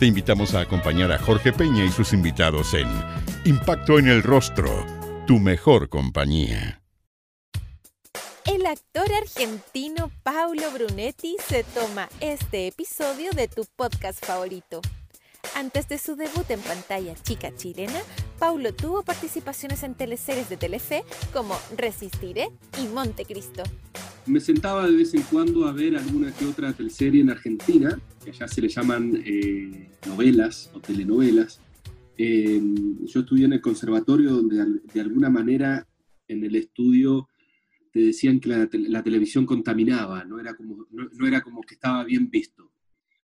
Te invitamos a acompañar a Jorge Peña y sus invitados en Impacto en el Rostro, tu mejor compañía. El actor argentino Paulo Brunetti se toma este episodio de tu podcast favorito. Antes de su debut en pantalla chica chilena, Paulo tuvo participaciones en teleseries de Telefe como Resistiré y Montecristo. Me sentaba de vez en cuando a ver alguna que otra teleserie en Argentina, que allá se le llaman eh, novelas o telenovelas. yo estudié en el conservatorio donde de alguna manera en el estudio te decían que la, televisión contaminaba, no era, como, no era como que estaba bien visto.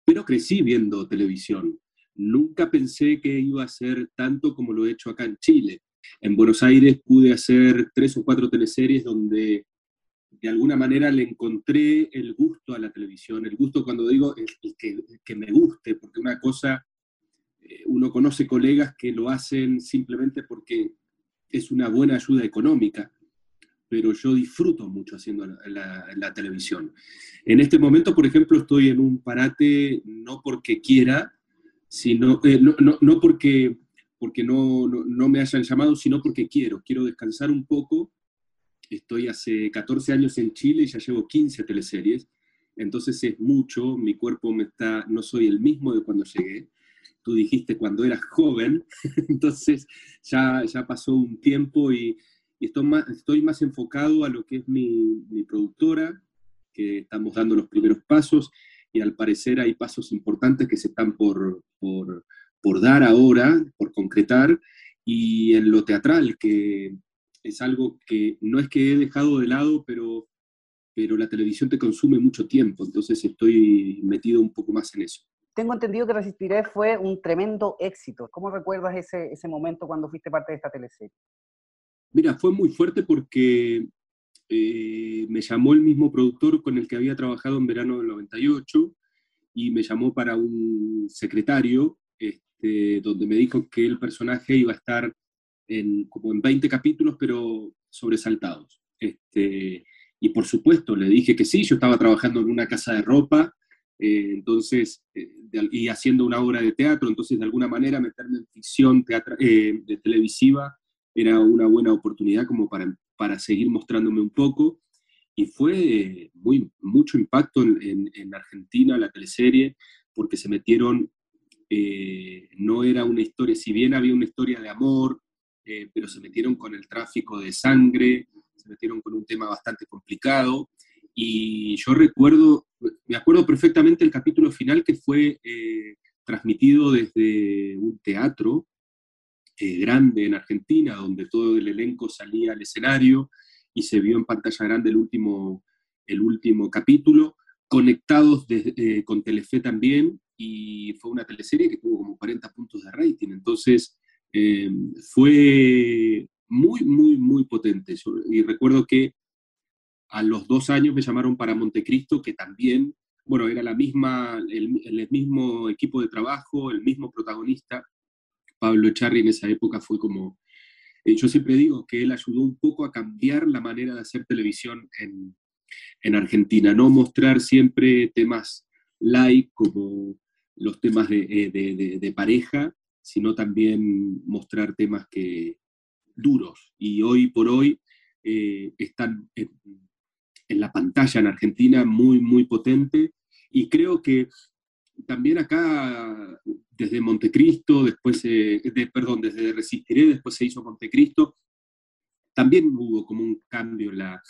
Pero crecí viendo televisión Nunca pensé que iba a ser tanto como lo he hecho acá en Chile. En Buenos Aires pude hacer tres o cuatro teleseries donde de alguna manera le encontré el gusto a la televisión, el gusto cuando digo el, que, me guste, porque una cosa, eh, uno conoce colegas que lo hacen simplemente porque es una buena ayuda económica, pero yo disfruto mucho haciendo la, televisión. En este momento, por ejemplo, estoy en un parate no porque quiera, sino, eh, no, no, no, porque, porque no, no, me hayan llamado, sino porque quiero, quiero descansar un poco. Estoy hace 14 años en Chile y ya llevo 15 teleseries, entonces es mucho, mi cuerpo me está, no soy el mismo de cuando llegué. Tú dijiste cuando eras joven, entonces ya, ya pasó un tiempo y, estoy, más, estoy más enfocado a lo que es mi, mi productora, que estamos dando los primeros pasos y al parecer hay pasos importantes que se están por, por, por dar ahora, por concretar, y en lo teatral, que es algo que no es que he dejado de lado, pero, pero la televisión te consume mucho tiempo, entonces estoy metido un poco más en eso. Tengo entendido que Resistiré fue un tremendo éxito. ¿Cómo recuerdas ese, ese momento cuando fuiste parte de esta teleserie? Mira, fue muy fuerte porque eh, me llamó el mismo productor con el que había trabajado en verano del 98 y me llamó para un secretario, este, donde me dijo que el personaje iba a estar en, como en 20 capítulos, pero sobresaltados. Este, y por supuesto, le dije que sí, yo estaba trabajando en una casa de ropa, eh, entonces, eh, y haciendo una obra de teatro, entonces de alguna manera meterme en ficción de televisiva era una buena oportunidad como para para seguir mostrándome un poco. Y fue muy, mucho impacto en, en, Argentina la teleserie, porque se metieron, eh, no era una historia, si bien había una historia de amor, eh, pero se metieron con el tráfico de sangre, se metieron con un tema bastante complicado. Y yo recuerdo, me acuerdo perfectamente el capítulo final que fue eh, transmitido desde un teatro eh, grande en Argentina, donde todo el elenco salía al escenario y se vio en pantalla grande el último, el último capítulo, conectados eh, con Telefe también, y fue una teleserie que tuvo como 40 puntos de rating, entonces eh, fue muy, muy, muy potente. y recuerdo que a los dos años me llamaron para Montecristo, que también, bueno, era la misma, el mismo equipo de trabajo, el mismo protagonista, Pablo Charri en esa época fue como, eh, yo siempre digo que él ayudó un poco a cambiar la manera de hacer televisión en, Argentina, no mostrar siempre temas light como los temas de, eh, pareja, sino también mostrar temas que duros. Y hoy por hoy eh, están en, la pantalla en Argentina muy, muy potente. Y creo que también acá, desde Montecristo, después, de, perdón, desde Resistiré, después se hizo Montecristo, también hubo como un cambio en la,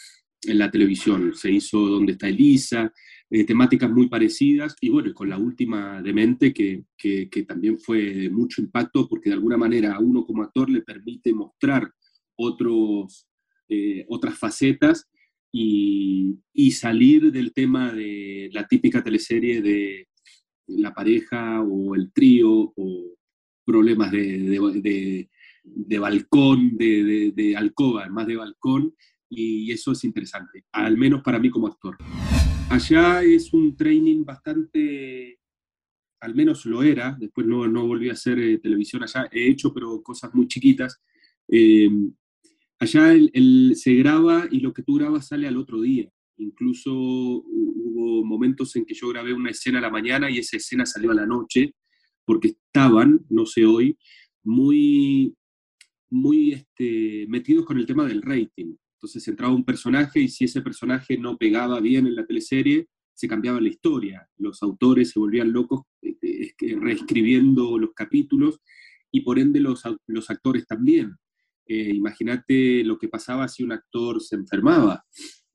en la televisión. Se hizo Donde está Elisa, eh, temáticas muy parecidas, y bueno, con la última Demente, que, que, que, también fue de mucho impacto, porque de alguna manera a uno como actor le permite mostrar otros, eh, otras facetas y, y, salir del tema de la típica teleserie de la pareja o el trío o, problemas de, de, balcón, de, alcoba, más de balcón, y eso es interesante, al menos para mí como actor. Allá es un training bastante, al menos lo era, después no, no volví a hacer eh, televisión allá, he hecho pero cosas muy chiquitas. Eh, allá se graba y lo que tú grabas sale al otro día. Incluso hubo momentos en que yo grabé una escena a la mañana y esa escena salió a la noche, porque estaban, no sé hoy, muy, muy este, metidos con el tema del rating. Entonces entraba un personaje y si ese personaje no pegaba bien en la teleserie, se cambiaba la historia. Los autores se volvían locos este, reescribiendo los capítulos y por ende los, actores también. Eh, imagínate lo que pasaba si un actor se enfermaba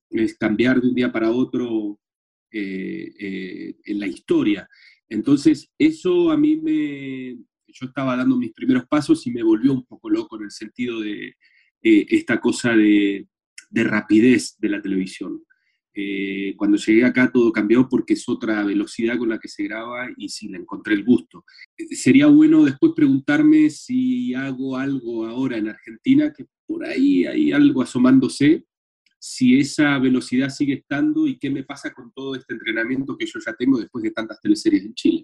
es cambiar de un día para otro eh, eh, en la historia. Entonces, eso a mí me... Yo estaba dando mis primeros pasos y me volvió un poco loco en el sentido de esta cosa de, de, rapidez de la televisión. cuando llegué acá todo cambió porque es otra velocidad con la que se graba y sí, le encontré el gusto. Sería bueno después preguntarme si hago algo ahora en Argentina, que por ahí hay algo asomándose, si esa velocidad sigue estando y qué me pasa con todo este entrenamiento que yo ya tengo después de tantas teleseries en Chile.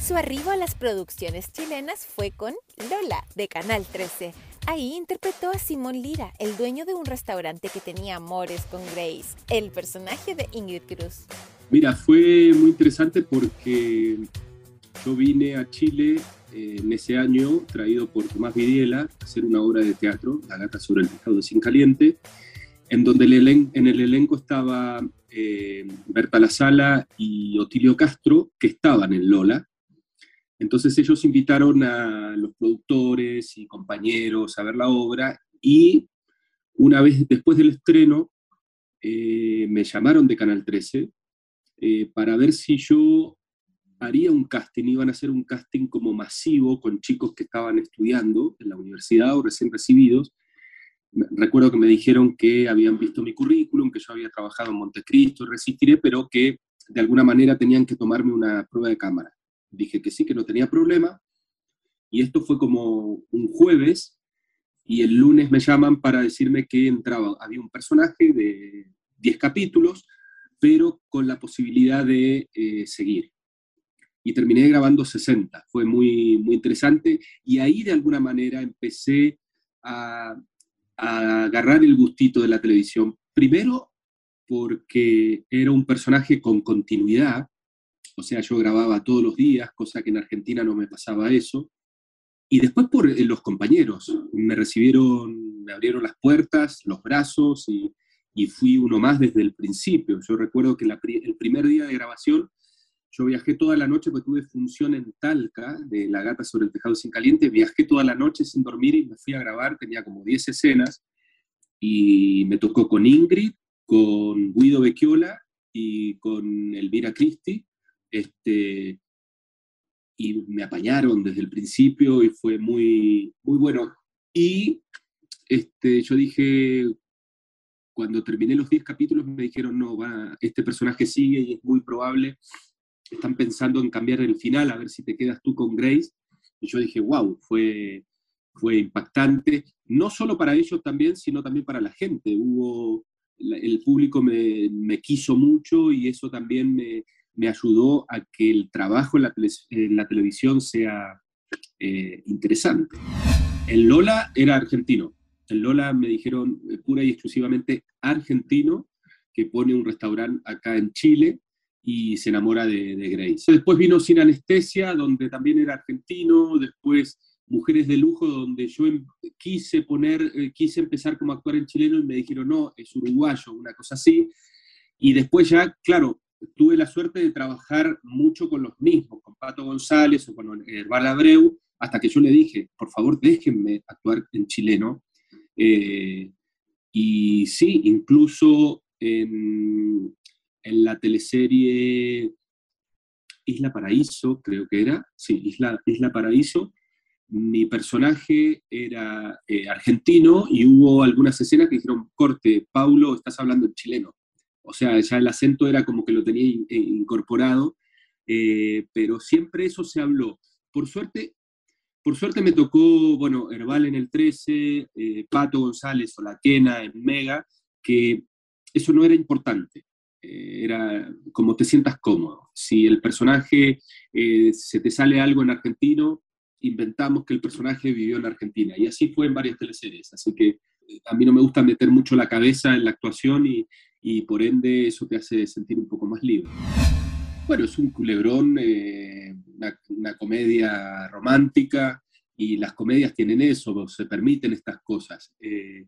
Su arribo a las producciones chilenas fue con Lola, de Canal 13. Ahí interpretó a Simón Lira, el dueño de un restaurante que tenía amores con Grace, el personaje de Ingrid Cruz. Mira, fue muy interesante porque yo vine a Chile eh, en ese año, traído por Tomás Vidiela, a hacer una obra de teatro, La gata sobre el pescado Sin Caliente, en donde en el elenco estaba eh, Berta La Sala y Otilio Castro, que estaban en Lola. Entonces ellos invitaron a los productores y compañeros a ver la obra y una vez después del estreno eh, me llamaron de Canal 13 eh, para ver si yo haría un casting, iban a hacer un casting como masivo con chicos que estaban estudiando en la universidad o recién recibidos, recuerdo que me dijeron que habían visto mi currículum, que yo había trabajado en Montecristo, Resistiré, pero que de alguna manera tenían que tomarme una prueba de cámara. Dije que sí, que no tenía problema. Y esto fue como un jueves, y el lunes me llaman para decirme que entraba, había un personaje de 10 capítulos, pero con la posibilidad de eh, seguir. Y terminé grabando 60, fue muy, muy interesante, y ahí de alguna manera empecé a a agarrar el gustito de la televisión. Primero, porque era un personaje con continuidad, o sea, yo grababa todos los días, cosa que en Argentina no me pasaba eso. Y después por eh, los compañeros, me recibieron, me abrieron las puertas, los brazos y, fui uno más desde el principio. Yo recuerdo que el primer día de grabación yo viajé toda la noche porque tuve función en Talca, de La gata sobre el tejado sin caliente, viajé toda la noche sin dormir y me fui a grabar, tenía como 10 escenas, y me tocó con Ingrid, con Guido Becchiola y con Elvira Cristi, este, y me apañaron desde el principio y fue muy, muy bueno. Y este, yo dije, cuando terminé los 10 capítulos me dijeron, no, va, este personaje sigue y es muy probable están pensando en cambiar el final, a ver si te quedas tú con Grace. Y yo dije, wow, fue, fue impactante, no solo para ellos también, sino también para la gente. Hubo, el público me, me quiso mucho y eso también me, me, ayudó a que el trabajo en la, televisión sea eh, interesante. En Lola era argentino. En Lola me dijeron eh, pura y exclusivamente argentino, que pone un restaurante acá en Chile y se enamora de, Grace. Después vino Sin Anestesia, donde también era argentino, después Mujeres de Lujo, donde yo em, quise poner, eh, quise empezar como actuar en chileno y me dijeron, no, es uruguayo, una cosa así. Y después ya, claro, tuve la suerte de trabajar mucho con los mismos, con Pato González o con Herbal Abreu, hasta que yo le dije, por favor, déjenme actuar en chileno. Eh, y sí, incluso en, en la teleserie Isla Paraíso, creo que era, sí, Isla, Isla Paraíso, mi personaje era eh, argentino y hubo algunas escenas que dijeron, corte, Paulo, estás hablando en chileno. O sea, ya el acento era como que lo tenía eh, incorporado, eh, pero siempre eso se habló. Por suerte, por suerte me tocó, bueno, Herbal en el 13, eh, Pato González o La Quena en Mega, que eso no era importante. Eh, era como te sientas cómodo. Si el personaje eh, se te sale algo en argentino, inventamos que el personaje vivió en Argentina. Y así fue en varias teleseries. Así que a mí no me gusta meter mucho la cabeza en la actuación y, y por ende eso te hace sentir un poco más libre. Bueno, es un culebrón, eh, una, comedia romántica y las comedias tienen eso, se permiten estas cosas. Eh,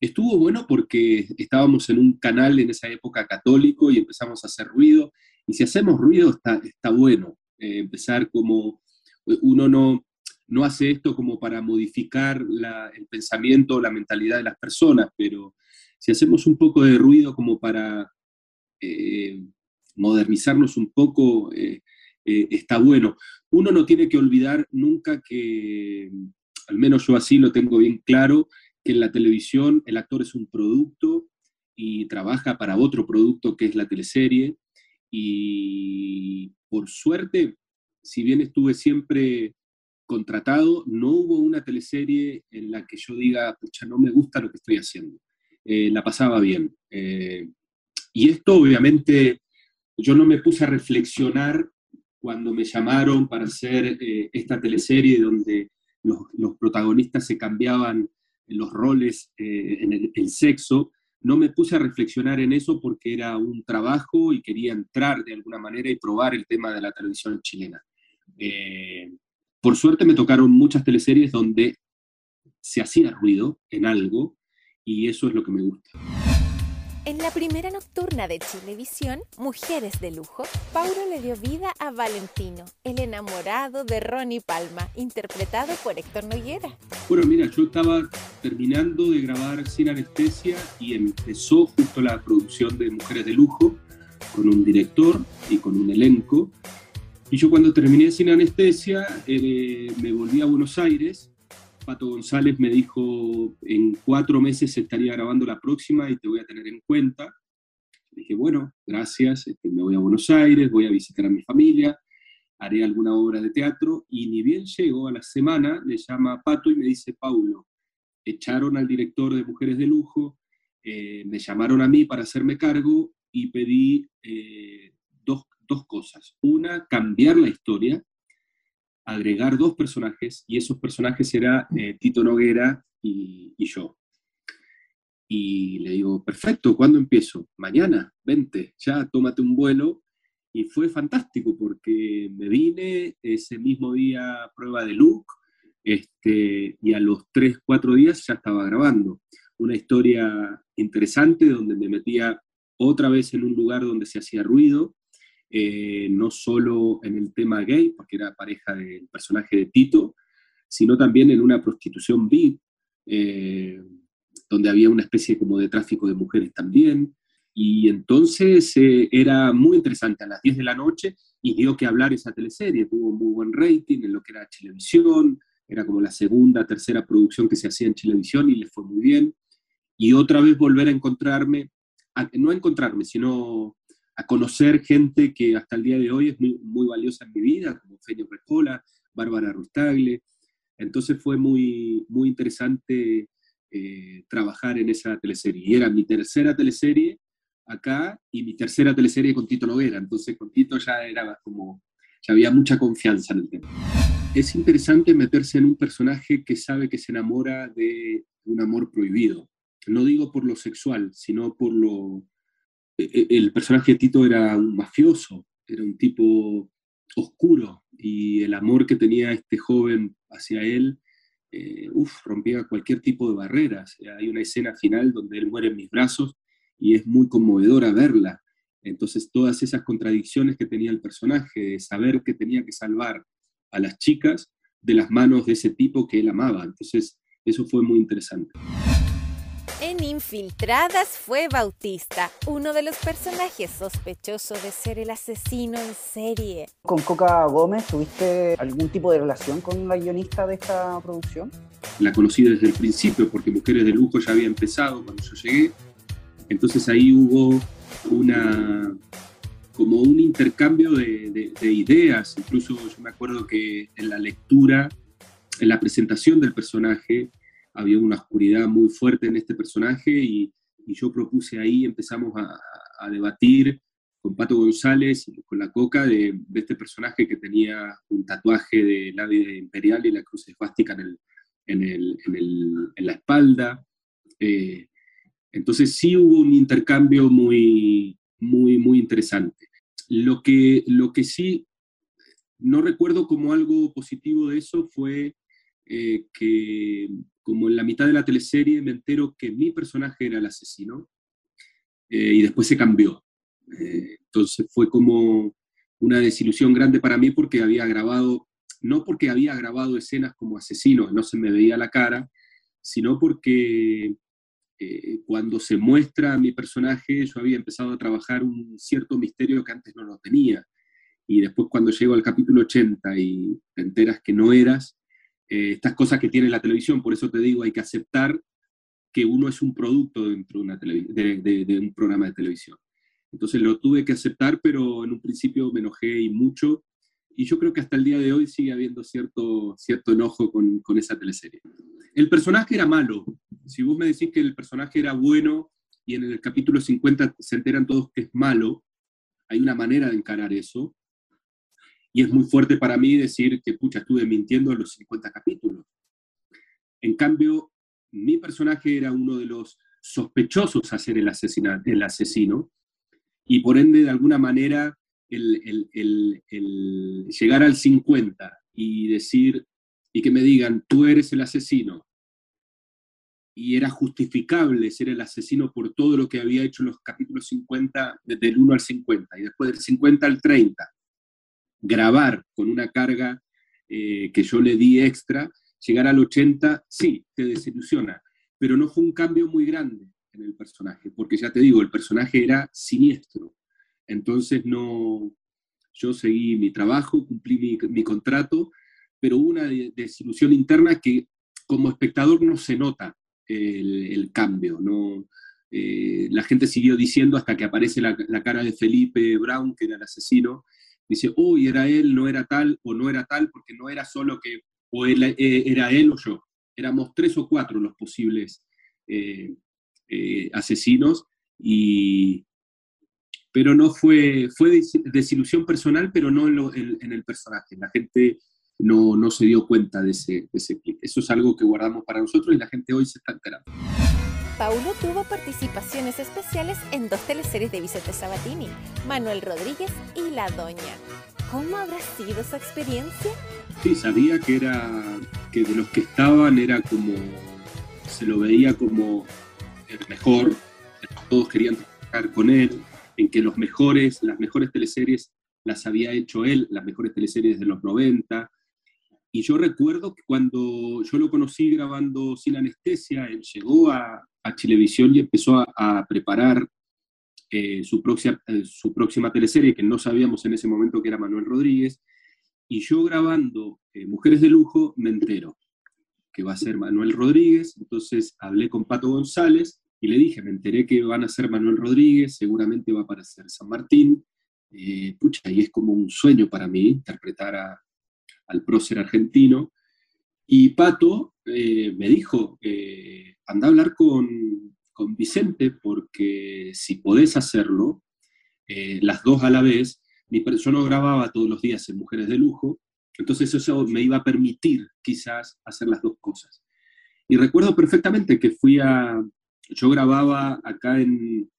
estuvo bueno porque estábamos en un canal en esa época católico y empezamos a hacer ruido y si hacemos ruido está, está bueno. Eh, empezar como uno no, no hace esto como para modificar el pensamiento o la mentalidad de las personas, pero si hacemos un poco de ruido como para modernizarnos un poco eh, eh, está bueno. Uno no tiene que olvidar nunca que, al menos yo así lo tengo bien claro, que en la televisión el actor es un producto y trabaja para otro producto que es la teleserie. Y por suerte, si bien estuve siempre contratado, no hubo una teleserie en la que yo diga, pucha, no me gusta lo que estoy haciendo. Eh, la pasaba bien. y esto obviamente yo no me puse a reflexionar cuando me llamaron para hacer eh, esta teleserie donde los, protagonistas se cambiaban los roles eh, en el, sexo, no me puse a reflexionar en eso porque era un trabajo y quería entrar de alguna manera y probar el tema de la televisión chilena. Eh, por suerte me tocaron muchas teleseries donde se hacía ruido en algo y eso es lo que me gusta. En la primera nocturna de Chilevisión, Mujeres de Lujo, Paulo le dio vida a Valentino, el enamorado de Ronnie Palma, interpretado por Héctor Noguera. Bueno, mira, yo estaba terminando de grabar Sin Anestesia y empezó justo la producción de Mujeres de Lujo, con un director y con un elenco. Y yo cuando terminé Sin Anestesia eh, me volví a Buenos Aires Pato González me dijo, en cuatro meses estaría grabando la próxima y te voy a tener en cuenta. dije, bueno, gracias, este, me voy a Buenos Aires, voy a visitar a mi familia, haré alguna obra de teatro y ni bien llego a la semana, le llama a Pato y me dice, Paulo, echaron al director de Mujeres de Lujo, eh, me llamaron a mí para hacerme cargo y pedí eh, dos, dos cosas. Una, cambiar la historia, agregar dos personajes y esos personajes era eh, Tito Noguera y, yo. Y le digo, perfecto, ¿cuándo empiezo? Mañana, vente, ya tómate un vuelo. Y fue fantástico porque me vine ese mismo día prueba de look este, y a los tres, cuatro días ya estaba grabando. Una historia interesante donde me metía otra vez en un lugar donde se hacía ruido, eh, no solo en el tema gay, porque era pareja del personaje de Tito, sino también en una prostitución VIP, eh, donde había una especie como de tráfico de mujeres también. Y entonces eh, era muy interesante a las 10 de la noche y dio que hablar esa teleserie, tuvo muy buen rating en lo que era televisión, era como la segunda, tercera producción que se hacía en televisión y le fue muy bien. Y otra vez volver a encontrarme, no a encontrarme, sino a conocer gente que hasta el día de hoy es muy, muy valiosa en mi vida, como Feño Recola, Bárbara Rustagle. Entonces fue muy, muy interesante eh, trabajar en esa teleserie. Y era mi tercera teleserie acá y mi tercera teleserie con Tito Noguera. Entonces con Tito ya era como, ya había mucha confianza en el tema. Es interesante meterse en un personaje que sabe que se enamora de un amor prohibido. No digo por lo sexual, sino por lo, el personaje de Tito era un mafioso, era un tipo oscuro y el amor que tenía este joven hacia él, eh, rompía cualquier tipo de barreras. Hay una escena final donde él muere en mis brazos y es muy conmovedora verla. Entonces todas esas contradicciones que tenía el personaje, de saber que tenía que salvar a las chicas de las manos de ese tipo que él amaba. Entonces eso fue muy interesante. En Infiltradas fue Bautista, uno de los personajes sospechosos de ser el asesino en serie. ¿Con Coca Gómez tuviste algún tipo de relación con la guionista de esta producción? La conocí desde el principio porque Mujeres de Lujo ya había empezado cuando yo llegué. Entonces ahí hubo una como un intercambio de, de ideas. Incluso yo me acuerdo que en la lectura en la presentación del personaje había una oscuridad muy fuerte en este personaje y, yo propuse ahí, empezamos a, debatir con Pato González y con la Coca de, este personaje que tenía un tatuaje de la imperial y la cruz esvástica en, el, en, la espalda. Eh, entonces sí hubo un intercambio muy, muy, muy interesante. Lo que, lo que sí no recuerdo como algo positivo de eso fue eh, que como en la mitad de la teleserie me entero que mi personaje era el asesino eh, y después se cambió. Eh, entonces fue como una desilusión grande para mí porque había grabado, no porque había grabado escenas como asesino, no se me veía la cara, sino porque cuando se muestra mi personaje yo había empezado a trabajar un cierto misterio que antes no lo tenía y después cuando llego al capítulo 80 y te enteras que no eras, eh, estas cosas que tiene la televisión, por eso te digo, hay que aceptar que uno es un producto dentro de, un programa de televisión. Entonces lo tuve que aceptar, pero en un principio me enojé y mucho, y yo creo que hasta el día de hoy sigue habiendo cierto, cierto enojo con, con esa teleserie. El personaje era malo. Si vos me decís que el personaje era bueno y en el capítulo 50 se enteran todos que es malo, hay una manera de encarar eso, y es muy fuerte para mí decir que, pucha, estuve mintiendo en los 50 capítulos. En cambio, mi personaje era uno de los sospechosos a ser el, el asesino, y por ende, de alguna manera, el, el, llegar al 50 y decir, y que me digan, tú eres el asesino, y era justificable ser el asesino por todo lo que había hecho en los capítulos 50, desde el 1 al 50, y después del 50 al 30, grabar con una carga eh, que yo le di extra, llegar al 80, sí, te desilusiona, pero no fue un cambio muy grande en el personaje, porque ya te digo, el personaje era siniestro. Entonces no, yo seguí mi trabajo, cumplí mi, contrato, pero hubo una desilusión interna que como espectador no se nota el, cambio, no, eh, la gente siguió diciendo hasta que aparece la, la, cara de Felipe Brown, que era el asesino, dice, uy, era él, no era tal, o no era tal, porque no era solo que o eh, era él o yo. Éramos tres o cuatro los posibles eh, eh, asesinos, y, pero no fue, fue desilusión personal, pero no en, el personaje. La gente no, no, se dio cuenta de ese, de ese clip. Eso es algo que guardamos para nosotros y la gente hoy se está enterando. Paulo tuvo participaciones especiales en dos teleseries de Vicente Sabatini, Manuel Rodríguez y La Doña. ¿Cómo habrá sido esa experiencia? Sí, sabía que era que de los que estaban era como se lo veía como el mejor, todos querían trabajar con él, en que los mejores, las mejores teleseries las había hecho él, las mejores teleseries de los 90, y yo recuerdo que cuando yo lo conocí grabando Sin Anestesia, él llegó a, a Chilevisión y empezó a, preparar eh, su, próxima, eh, su próxima teleserie, que no sabíamos en ese momento que era Manuel Rodríguez. Y yo grabando eh, Mujeres de Lujo me entero que va a ser Manuel Rodríguez. Entonces hablé con Pato González y le dije, me enteré que van a ser Manuel Rodríguez, seguramente va a aparecer San Martín. pucha, y es como un sueño para mí interpretar a, al prócer argentino. Y Pato eh, me dijo, eh, anda a hablar con, con, Vicente porque si podés hacerlo, eh, las dos a la vez, mi, yo no grababa todos los días en Mujeres de Lujo, entonces eso me iba a permitir quizás hacer las dos cosas. Y recuerdo perfectamente que fui a, yo grababa acá en,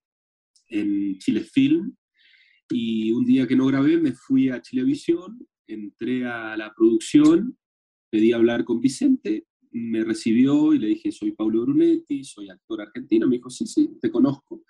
en Chile Film, y un día que no grabé me fui a Chilevisión entré a la producción, pedí hablar con Vicente, me recibió y le dije, soy Pablo Brunetti, soy actor argentino. Me dijo, sí, sí, te conozco.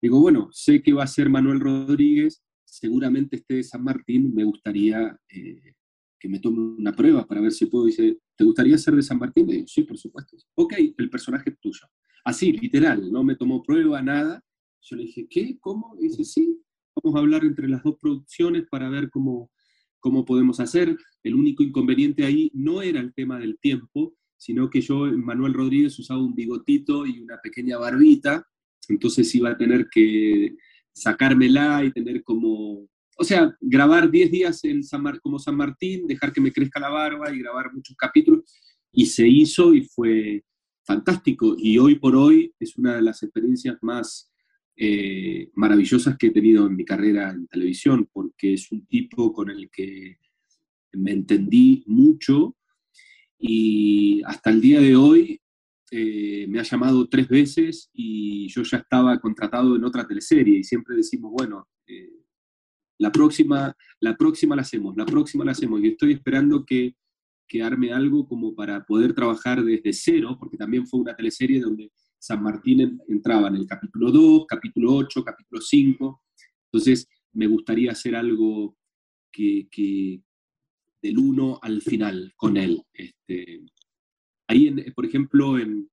Digo, bueno, sé que va a ser Manuel Rodríguez, seguramente esté de San Martín, me gustaría eh, que me tome una prueba para ver si puedo. Dice, ¿te gustaría ser de San Martín? Le digo, sí, por supuesto. Ok, el personaje es tuyo. Así, literal, no me tomó prueba, nada. Yo le dije, ¿qué? ¿Cómo? dice, sí, vamos a hablar entre las dos producciones para ver cómo, cómo podemos hacer. El único inconveniente ahí no era el tema del tiempo, sino que yo, Manuel Rodríguez, usaba un bigotito y una pequeña barbita, entonces iba a tener que sacármela y tener como o sea, grabar 10 días en San como San Martín, dejar que me crezca la barba y grabar muchos capítulos, y se hizo y fue fantástico. Y hoy por hoy es una de las experiencias más eh, maravillosas que he tenido en mi carrera en televisión, porque es un tipo con el que me entendí mucho y hasta el día de hoy eh, me ha llamado tres veces y yo ya estaba contratado en otra teleserie y siempre decimos, bueno, eh, la próxima, la próxima la hacemos, la próxima la hacemos y estoy esperando que, que arme algo como para poder trabajar desde cero, porque también fue una teleserie donde San Martín entraba en el capítulo 2, capítulo 8, capítulo 5, entonces me gustaría hacer algo que, que del 1 al final con él. Este, ahí, por ejemplo, en,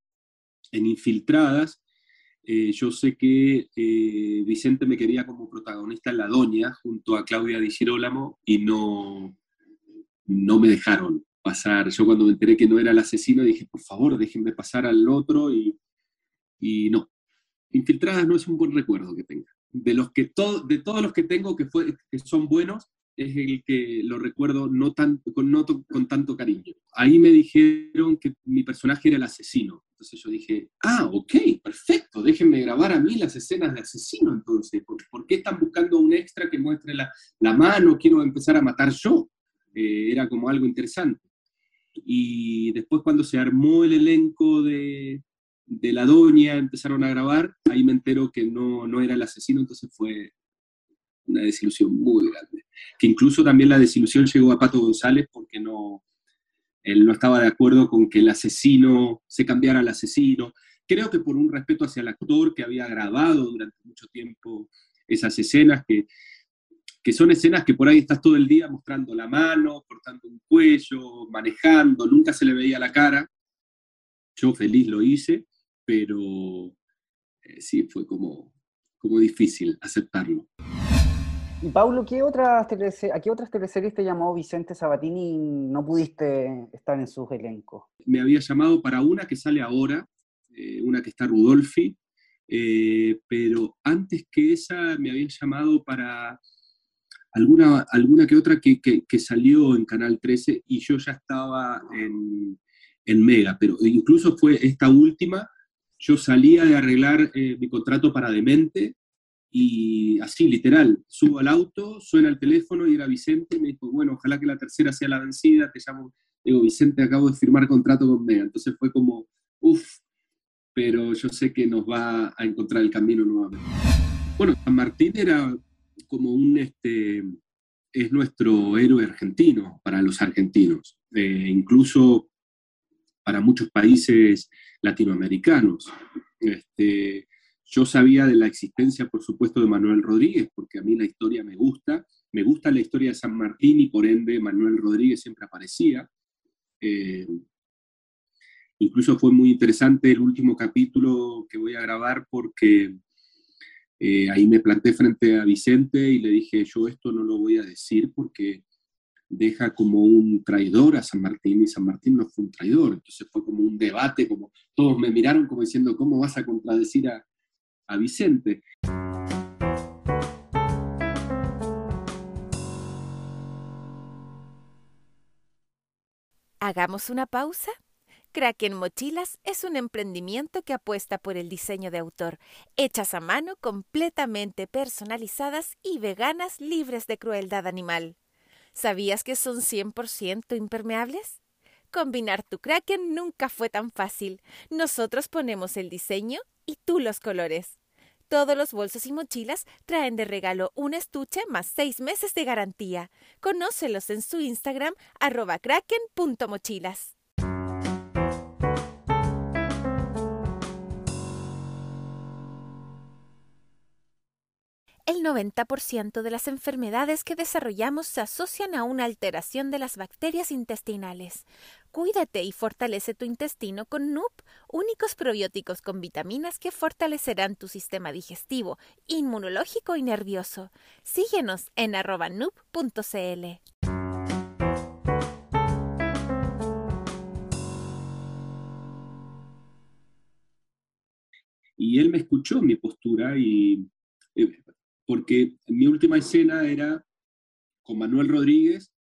Infiltradas, eh, yo sé que eh, Vicente me quería como protagonista en La Doña, junto a Claudia Di Girolamo, y no, no me dejaron pasar. Yo cuando me enteré que no era el asesino, dije, por favor, déjenme pasar al otro, y, y no. Infiltradas no es un buen recuerdo que tenga. De, los que de todos los que tengo que, fue, que son buenos, es el que lo recuerdo no tanto, con, no con tanto cariño. Ahí me dijeron que mi personaje era el asesino. Entonces yo dije, ah, ok, perfecto, déjenme grabar a mí las escenas de asesino entonces. ¿Por, qué están buscando un extra que muestre la, la mano? Quiero empezar a matar yo. Eh, era como algo interesante. Y después cuando se armó el elenco de, de La Doña, empezaron a grabar, ahí me entero que no, no era el asesino, entonces fue una desilusión muy grande. Que incluso también la desilusión llegó a Pato González porque no, él no estaba de acuerdo con que el asesino se cambiara al asesino. Creo que por un respeto hacia el actor que había grabado durante mucho tiempo esas escenas, que, que son escenas que por ahí estás todo el día mostrando la mano, cortando un cuello, manejando, nunca se le veía la cara. Yo feliz lo hice, pero eh, sí, fue como, como difícil aceptarlo. Y Paulo, ¿qué otras ¿a qué otras teleseries te llamó Vicente Sabatini y no pudiste estar en sus elencos? Me había llamado para una que sale ahora, eh, una que está Rudolfi, eh, pero antes que esa me habían llamado para alguna, alguna que otra que, que, salió en Canal 13 y yo ya estaba en, en, Mega, pero incluso fue esta última, yo salía de arreglar eh, mi contrato para Demente y así, literal, subo al auto, suena el teléfono y era Vicente y me dijo, bueno, ojalá que la tercera sea la vencida, te llamo, digo, Vicente, acabo de firmar contrato con Mega. Entonces fue como, uff, pero yo sé que nos va a encontrar el camino nuevamente. Bueno, San Martín era como un, este, es nuestro héroe argentino para los argentinos, eh, incluso para muchos países latinoamericanos. Este, yo sabía de la existencia, por supuesto, de Manuel Rodríguez, porque a mí la historia me gusta. Me gusta la historia de San Martín y por ende Manuel Rodríguez siempre aparecía. Eh, incluso fue muy interesante el último capítulo que voy a grabar porque eh, ahí me planté frente a Vicente y le dije, yo esto no lo voy a decir porque deja como un traidor a San Martín y San Martín no fue un traidor. Entonces fue como un debate, como todos me miraron como diciendo, ¿cómo vas a contradecir a, a Vicente. Hagamos una pausa. Kraken Mochilas es un emprendimiento que apuesta por el diseño de autor, hechas a mano, completamente personalizadas y veganas libres de crueldad animal. ¿Sabías que son 100% impermeables? Combinar tu Kraken nunca fue tan fácil. Nosotros ponemos el diseño y tú los colores. Todos los bolsos y mochilas traen de regalo un estuche más seis meses de garantía. Conócelos en su Instagram arroba kraken.mochilas. El 90% de las enfermedades que desarrollamos se asocian a una alteración de las bacterias intestinales. Cuídate y fortalece tu intestino con NUP, únicos probióticos con vitaminas que fortalecerán tu sistema digestivo, inmunológico y nervioso. Síguenos en arroba nup.cl. Y él me escuchó mi postura y eh, porque mi última escena era con Manuel Rodríguez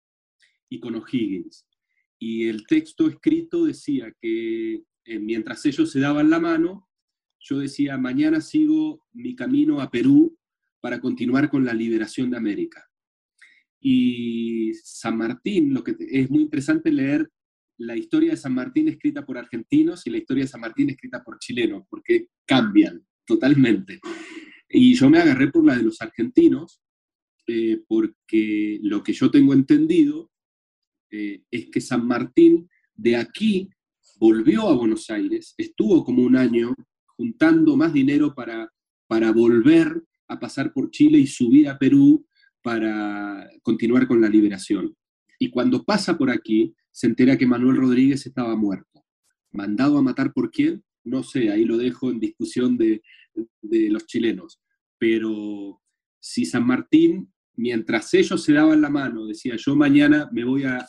y con O'Higgins. Y el texto escrito decía que eh, mientras ellos se daban la mano, yo decía, mañana sigo mi camino a Perú para continuar con la liberación de América. Y San Martín, lo que es muy interesante leer la historia de San Martín escrita por argentinos y la historia de San Martín escrita por chilenos, porque cambian totalmente. Y yo me agarré por la de los argentinos, eh, porque lo que yo tengo entendido eh, es que San Martín de aquí volvió a Buenos Aires, estuvo como un año juntando más dinero para, para volver a pasar por Chile y subir a Perú para continuar con la liberación. Y cuando pasa por aquí, se entera que Manuel Rodríguez estaba muerto. ¿Mandado a matar por quién? No sé, ahí lo dejo en discusión de, los chilenos. Pero si San Martín, mientras ellos se daban la mano, decía yo mañana me voy a,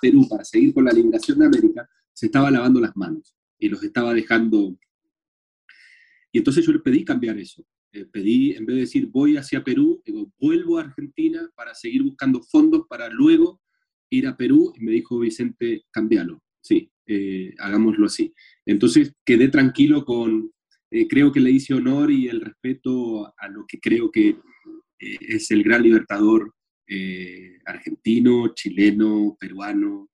Perú para seguir con la liberación de América, se estaba lavando las manos y los estaba dejando. Y entonces yo le pedí cambiar eso. Eh, pedí, en vez de decir voy hacia Perú, digo, vuelvo a Argentina para seguir buscando fondos para luego ir a Perú. Y me dijo Vicente, cambialo. Sí, eh, hagámoslo así. Entonces quedé tranquilo con, eh, creo que le hice honor y el respeto a lo que creo que es el gran libertador argentino, chileno, peruano,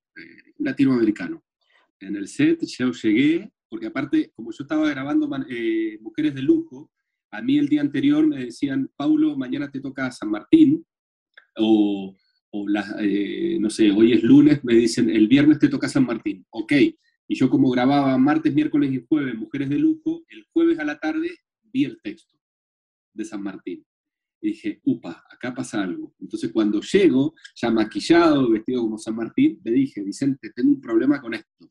latinoamericano. En el set yo llegué, porque aparte, como yo estaba grabando Mujeres de Lujo, a mí el día anterior me decían, Paulo, mañana te toca San Martín, o, eh, no sé, hoy es lunes, me dicen, el viernes te toca San Martín. Ok, y yo como grababa martes, miércoles y jueves Mujeres de Lujo, el jueves a la tarde vi el texto de San Martín. Y dije, upa, acá pasa algo. Entonces cuando llego, ya maquillado, vestido como San Martín, le dije, Vicente, tengo un problema con esto.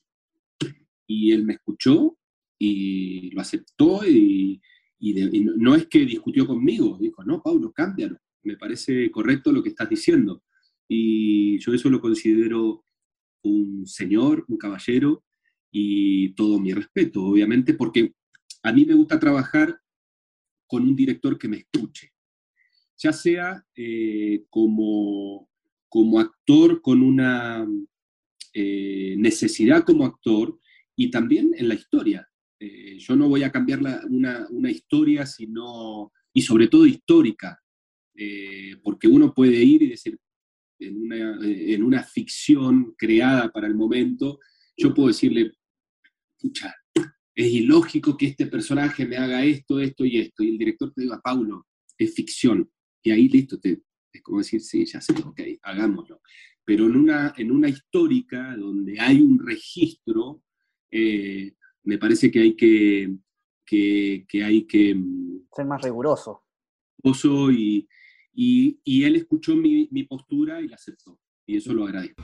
Y él me escuchó y lo aceptó y, no es que discutió conmigo, dijo, no, Pablo, cámbialo, me parece correcto lo que estás diciendo. Y yo eso lo considero un señor, un caballero, y todo mi respeto, obviamente, porque a mí me gusta trabajar con un director que me escuche, ya sea eh, como, como actor con una eh, necesidad como actor y también en la historia. Eh, yo no voy a cambiar una, historia, sino, y sobre todo histórica, eh, porque uno puede ir y decir, en una, en una ficción creada para el momento, yo puedo decirle, escucha, es ilógico que este personaje me haga esto, esto y esto, y el director te diga, Paulo, es ficción, y ahí listo, te, es como decir, sí, ya sé, ok, hagámoslo. Pero en una, en una histórica donde hay un registro, eh, me parece que hay que, que, hay que... Mm, Ser más riguroso. Y, y, y él escuchó mi, mi, postura y la aceptó, y eso lo agradezco.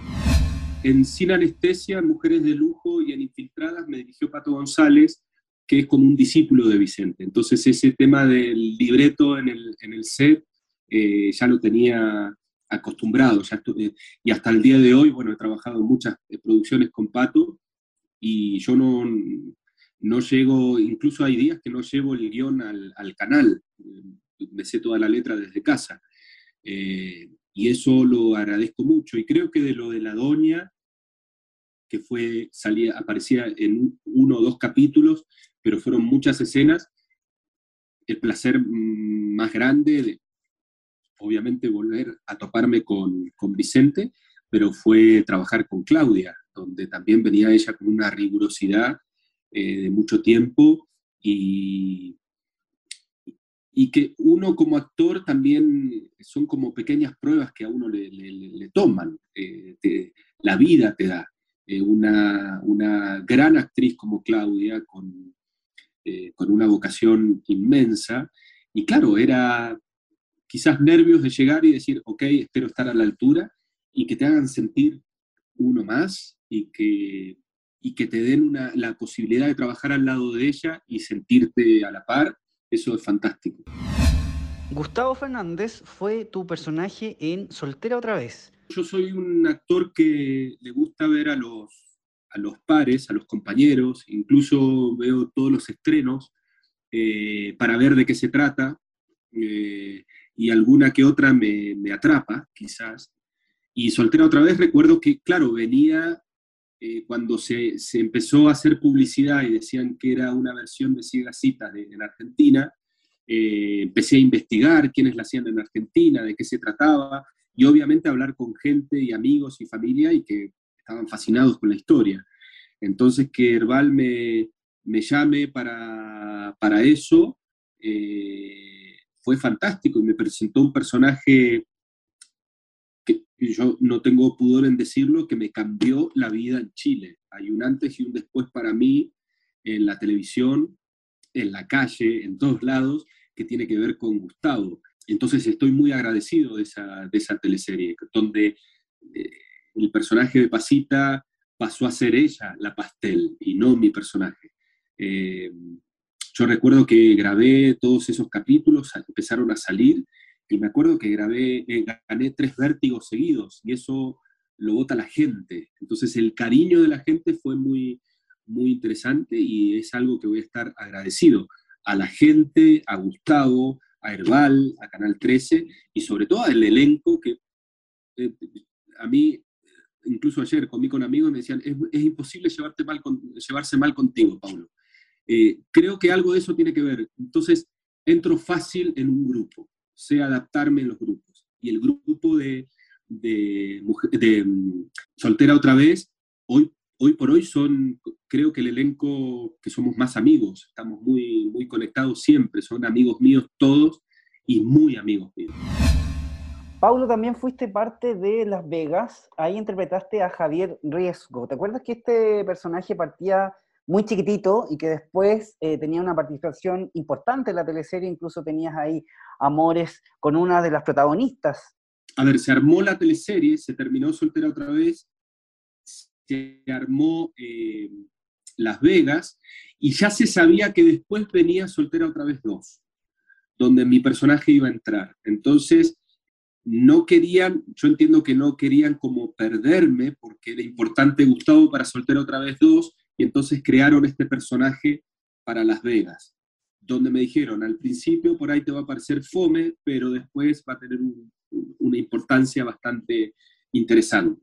En Sin Anestesia, Mujeres de Lujo y en Infiltradas me dirigió Pato González, que es como un discípulo de Vicente. Entonces ese tema del libreto en el, en el set eh, ya lo tenía acostumbrado, ya eh, y hasta el día de hoy, bueno, he trabajado en muchas eh, producciones con Pato, y yo no, no llego, incluso hay días que no llevo el guion al, al canal, me sé toda la letra desde casa. Eh, y eso lo agradezco mucho. Y creo que de lo de la doña, que fue, salía, aparecía en uno o dos capítulos, pero fueron muchas escenas, el placer mm, más grande de, obviamente, volver a toparme con, con Vicente, pero fue trabajar con Claudia, donde también venía ella con una rigurosidad eh, de mucho tiempo y, y que uno como actor también son como pequeñas pruebas que a uno le, le, toman, eh, la vida te da. Eh, una, una, gran actriz como Claudia, con, con una vocación inmensa, y claro, era quizás nervios de llegar y decir, ok, espero estar a la altura, y que te hagan sentir uno más y que, y que te den una, la posibilidad de trabajar al lado de ella y sentirte a la par, eso es fantástico. Gustavo Fernández fue tu personaje en Soltera otra vez. Yo soy un actor que le gusta ver a los, a los pares, a los compañeros, incluso veo todos los estrenos eh, para ver de qué se trata. Eh, y alguna que otra me, me atrapa, quizás. Y Soltera otra vez recuerdo que, claro, venía eh, cuando se, se, empezó a hacer publicidad y decían que era una versión de Ciegas Citas en Argentina, eh, empecé a investigar quiénes la hacían en Argentina, de qué se trataba, y obviamente hablar con gente y amigos y familia y que estaban fascinados con la historia. Entonces que Herbal me, me llame para, para eso eh, fue fantástico y me presentó un personaje que yo no tengo pudor en decirlo, que me cambió la vida en Chile. Hay un antes y un después para mí en la televisión, en la calle, en todos lados, que tiene que ver con Gustavo. Entonces estoy muy agradecido de esa, de esa teleserie, donde eh, el personaje de Pasita pasó a ser ella la pastel y no mi personaje. Eh, yo recuerdo que grabé todos esos capítulos, empezaron a salir, y me acuerdo que grabé, eh, gané tres vértigos seguidos, y eso lo vota la gente. Entonces el cariño de la gente fue muy, muy interesante y es algo que voy a estar agradecido a la gente, a Gustavo, a Herbal, a Canal 13 y sobre todo al elenco que eh, a mí, incluso ayer comí con amigos y me decían, es, imposible llevarte mal llevarse mal contigo, Pablo. Eh, creo que algo de eso tiene que ver. Entonces, entro fácil en un grupo, sé adaptarme en los grupos. Y el grupo de, de, de mm, Soltera otra vez, hoy hoy por hoy son, creo que el elenco que somos más amigos, estamos muy, muy conectados siempre, son amigos míos todos y muy amigos míos. Paulo, también fuiste parte de Las Vegas, ahí interpretaste a Javier Riesgo. ¿Te acuerdas que este personaje partía muy chiquitito y que después eh, tenía una participación importante en la teleserie, incluso tenías ahí amores con una de las protagonistas? A ver, se armó la teleserie, se terminó soltera otra vez, se armó eh, Las Vegas y ya se sabía que después venía Soltera otra vez dos, donde mi personaje iba a entrar. Entonces, no querían, yo entiendo que no querían como perderme porque era importante Gustavo para Soltera otra vez dos y entonces crearon este personaje para Las Vegas, donde me dijeron, al principio por ahí te va a parecer fome, pero después va a tener una importancia bastante interesante.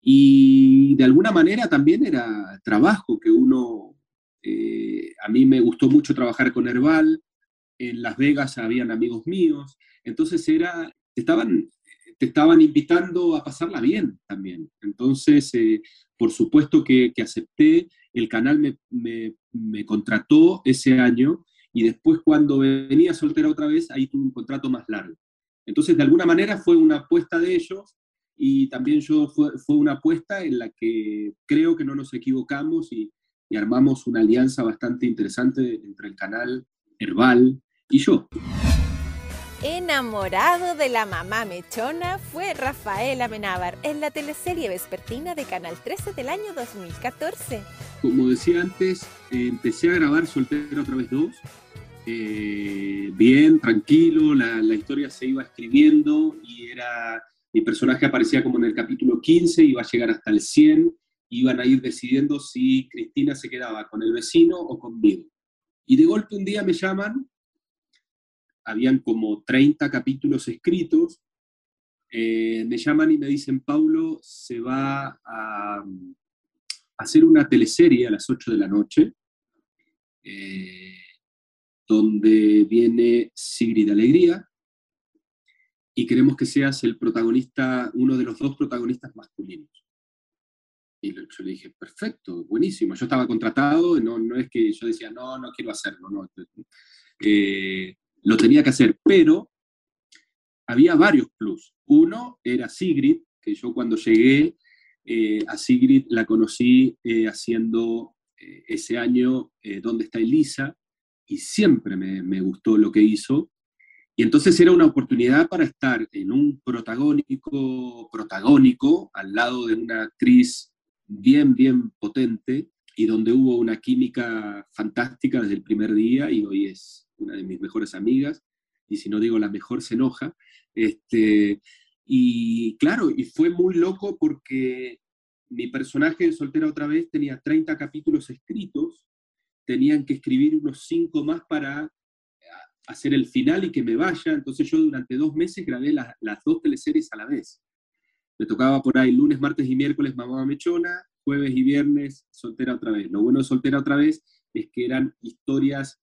Y de alguna manera también era trabajo que uno, eh, a mí me gustó mucho trabajar con Herbal, en Las Vegas habían amigos míos, entonces era, estaban, te estaban invitando a pasarla bien también. Entonces, eh, por supuesto que, que, acepté, el canal me, me, me contrató ese año y después cuando venía soltera otra vez, ahí tuve un contrato más largo. Entonces, de alguna manera fue una apuesta de ellos y también yo fue, fue, una apuesta en la que creo que no nos equivocamos y, y, armamos una alianza bastante interesante entre el canal Herbal y yo. Enamorado de la mamá mechona fue Rafael Amenábar en la teleserie vespertina de Canal 13 del año 2014. Como decía antes, empecé a grabar Soltero otra vez dos. Eh, bien, tranquilo, la, la historia se iba escribiendo y era mi personaje aparecía como en el capítulo 15, iba a llegar hasta el 100, iban a ir decidiendo si Cristina se quedaba con el vecino o conmigo. Y de golpe un día me llaman, habían como 30 capítulos escritos, eh, me llaman y me dicen, Paulo, se va a, hacer una teleserie a las 8 de la noche, eh, donde viene Sigrid Alegría, y queremos que seas el protagonista, uno de los dos protagonistas masculinos. Y yo le dije, perfecto, buenísimo. Yo estaba contratado, no, no es que yo decía, no, no quiero hacerlo, no. Eh, lo tenía que hacer, pero había varios plus. Uno era Sigrid, que yo cuando llegué eh, a Sigrid la conocí eh, haciendo eh, ese año ¿Dónde está Elisa? Y siempre me, me gustó lo que hizo y entonces era una oportunidad para estar en un protagónico, protagónico al lado de una actriz bien, bien potente y donde hubo una química fantástica desde el primer día y hoy es una de mis mejores amigas y si no digo la mejor se enoja. Este, y claro, y fue muy loco porque mi personaje de Soltera otra vez tenía 30 capítulos escritos, tenían que escribir unos 5 más para hacer el final y que me vaya. Entonces yo durante dos meses grabé las dos teleseries a la vez. Me tocaba por ahí lunes, martes y miércoles Mamá Mechona, jueves y viernes Soltera otra vez. Lo bueno de Soltera otra vez es que eran historias,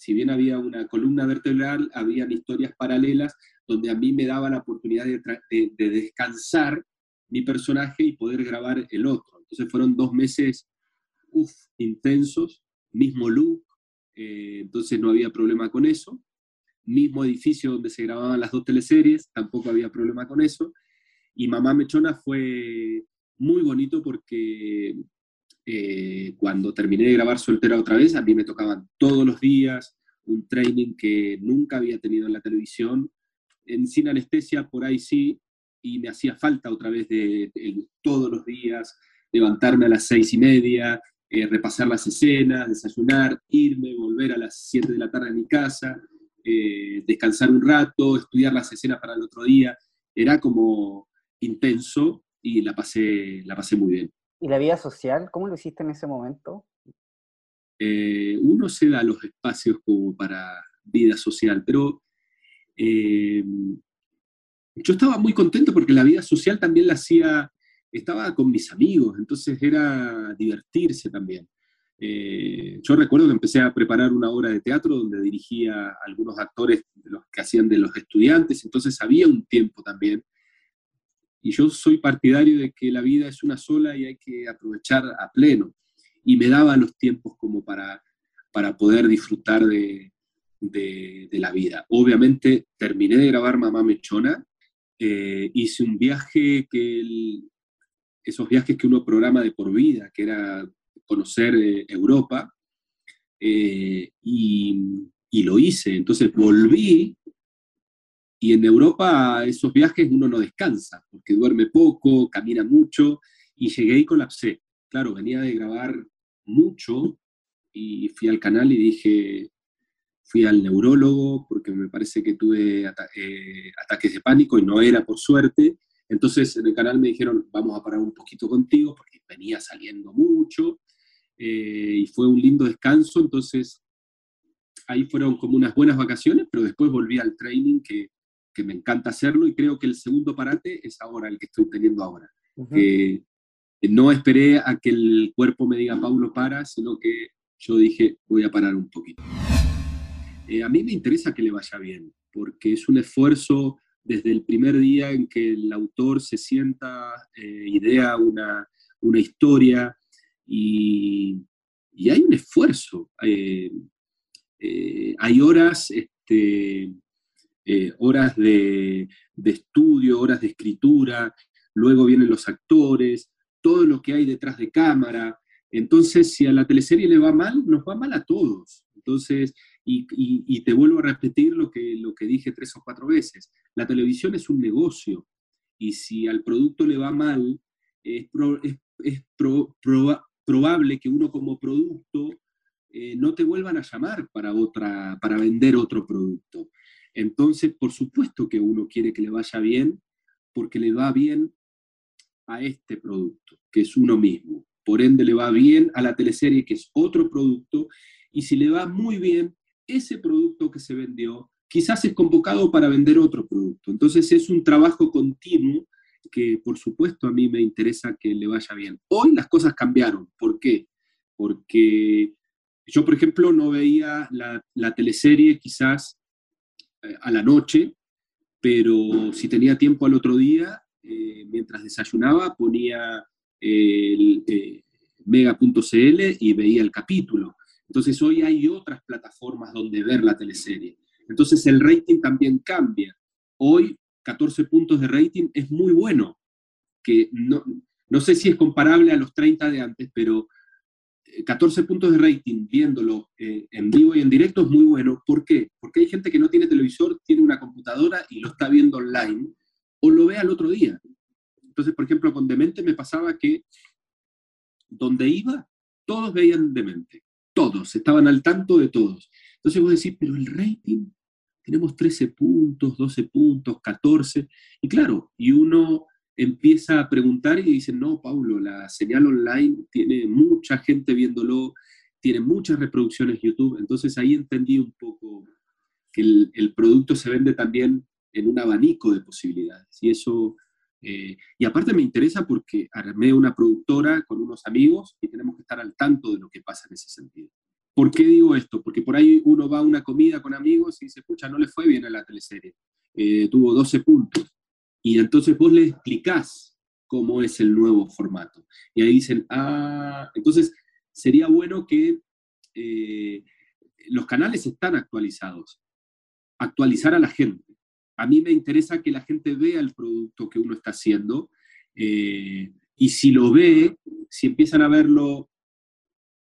si bien había una columna vertebral, habían historias paralelas donde a mí me daba la oportunidad de, descansar mi personaje y poder grabar el otro. Entonces fueron dos meses intensos, mismo look, eh, entonces no había problema con eso. Mismo edificio donde se grababan las dos teleseries, tampoco había problema con eso. Y Mamá Mechona fue muy bonito porque eh, cuando terminé de grabar Soltera otra vez, a mí me tocaban todos los días un training que nunca había tenido en la televisión. En Sin Anestesia, por ahí sí, y me hacía falta otra vez de, todos los días levantarme a las seis y media, eh, repasar las escenas, desayunar, irme, volver a las siete de la tarde a mi casa, eh, descansar un rato, estudiar las escenas para el otro día. Era como intenso y la pasé, la pasé muy bien. ¿Y la vida social? ¿Cómo lo hiciste en ese momento? Eh, uno se da los espacios como para vida social, pero eh, yo estaba muy contento porque la vida social también la hacía, estaba con mis amigos, entonces era divertirse también. Eh, yo recuerdo que empecé a preparar una obra de teatro donde dirigía a algunos actores los que hacían de los estudiantes, entonces había un tiempo también y yo soy partidario de que la vida es una sola y hay que aprovechar a pleno. Y me daba los tiempos como para, para poder disfrutar de, de, la vida. Obviamente terminé de grabar Mamá Mechona, eh, hice un viaje que esos viajes que uno programa de por vida, que era conocer eh, Europa, eh, y, lo hice. Entonces volví y en Europa esos viajes uno no descansa, porque duerme poco, camina mucho, y llegué y colapsé. Claro, venía de grabar mucho y fui al canal y dije, fui al neurólogo porque me parece que tuve eh, ataques de pánico y no era por suerte. Entonces en el canal me dijeron, vamos a parar un poquito contigo porque venía saliendo mucho eh, y fue un lindo descanso. Entonces ahí fueron como unas buenas vacaciones, pero después volví al training que que me encanta hacerlo y creo que el segundo parate es ahora, el que estoy teniendo ahora. no esperé a que el cuerpo me diga, Paulo, para, sino que yo dije, voy a parar un poquito. Eh, a mí me interesa que le vaya bien, porque es un esfuerzo desde el primer día en que el autor se sienta, eh, idea una, una historia y, y, hay un esfuerzo. Eh, hay horas este, eh, horas de, estudio, horas de escritura, luego vienen los actores, todo lo que hay detrás de cámara. Entonces, si a la teleserie le va mal, nos va mal a todos. Entonces, y, te vuelvo a repetir lo que, lo que dije tres o cuatro veces, la televisión es un negocio y si al producto le va mal, es, probable que uno como producto eh, no te vuelvan a llamar para, otra, para vender otro producto. Entonces, por supuesto que uno quiere que le vaya bien, porque le va bien a este producto, que es uno mismo. Por ende, le va bien a la teleserie, que es otro producto, y si le va muy bien, ese producto que se vendió, quizás es convocado para vender otro producto. Entonces, es un trabajo continuo que, por supuesto, a mí me interesa que le vaya bien. Hoy las cosas cambiaron. ¿Por qué? Porque yo, por ejemplo, no veía la, la teleserie quizás a la noche, pero si tenía tiempo al otro día, eh, mientras desayunaba, ponía el eh, mega.cl y veía el capítulo. Entonces hoy hay otras plataformas donde ver la teleserie. Entonces el rating también cambia. Hoy 14 puntos de rating es muy bueno, que no, no sé si es comparable a los 30 de antes, pero 14 puntos de rating viéndolo eh, en vivo y en directo es muy bueno. ¿Por qué? Porque hay gente que no tiene televisor, tiene una computadora y lo está viendo online o lo ve al otro día. Entonces, por ejemplo, con Demente me pasaba que donde iba, todos veían Demente. Todos, estaban al tanto de todos. Entonces vos decís, pero el rating, tenemos 13 puntos, 12 puntos, 14. Y claro, y uno empieza a preguntar y dicen, no, Paulo, la señal online tiene mucha gente viéndolo, tiene muchas reproducciones YouTube, entonces ahí entendí un poco que el, producto se vende también en un abanico de posibilidades. Y eso, eh, y aparte me interesa porque armé una productora con unos amigos y tenemos que estar al tanto de lo que pasa en ese sentido. ¿Por qué digo esto? Porque por ahí uno va a una comida con amigos y se escucha, no le fue bien a la teleserie, eh, tuvo 12 puntos. Y entonces vos le explicás cómo es el nuevo formato. Y ahí dicen, ah, entonces sería bueno que eh, los canales están actualizados. Actualizar a la gente. A mí me interesa que la gente vea el producto que uno está haciendo. Eh, y si lo ve, si empiezan a verlo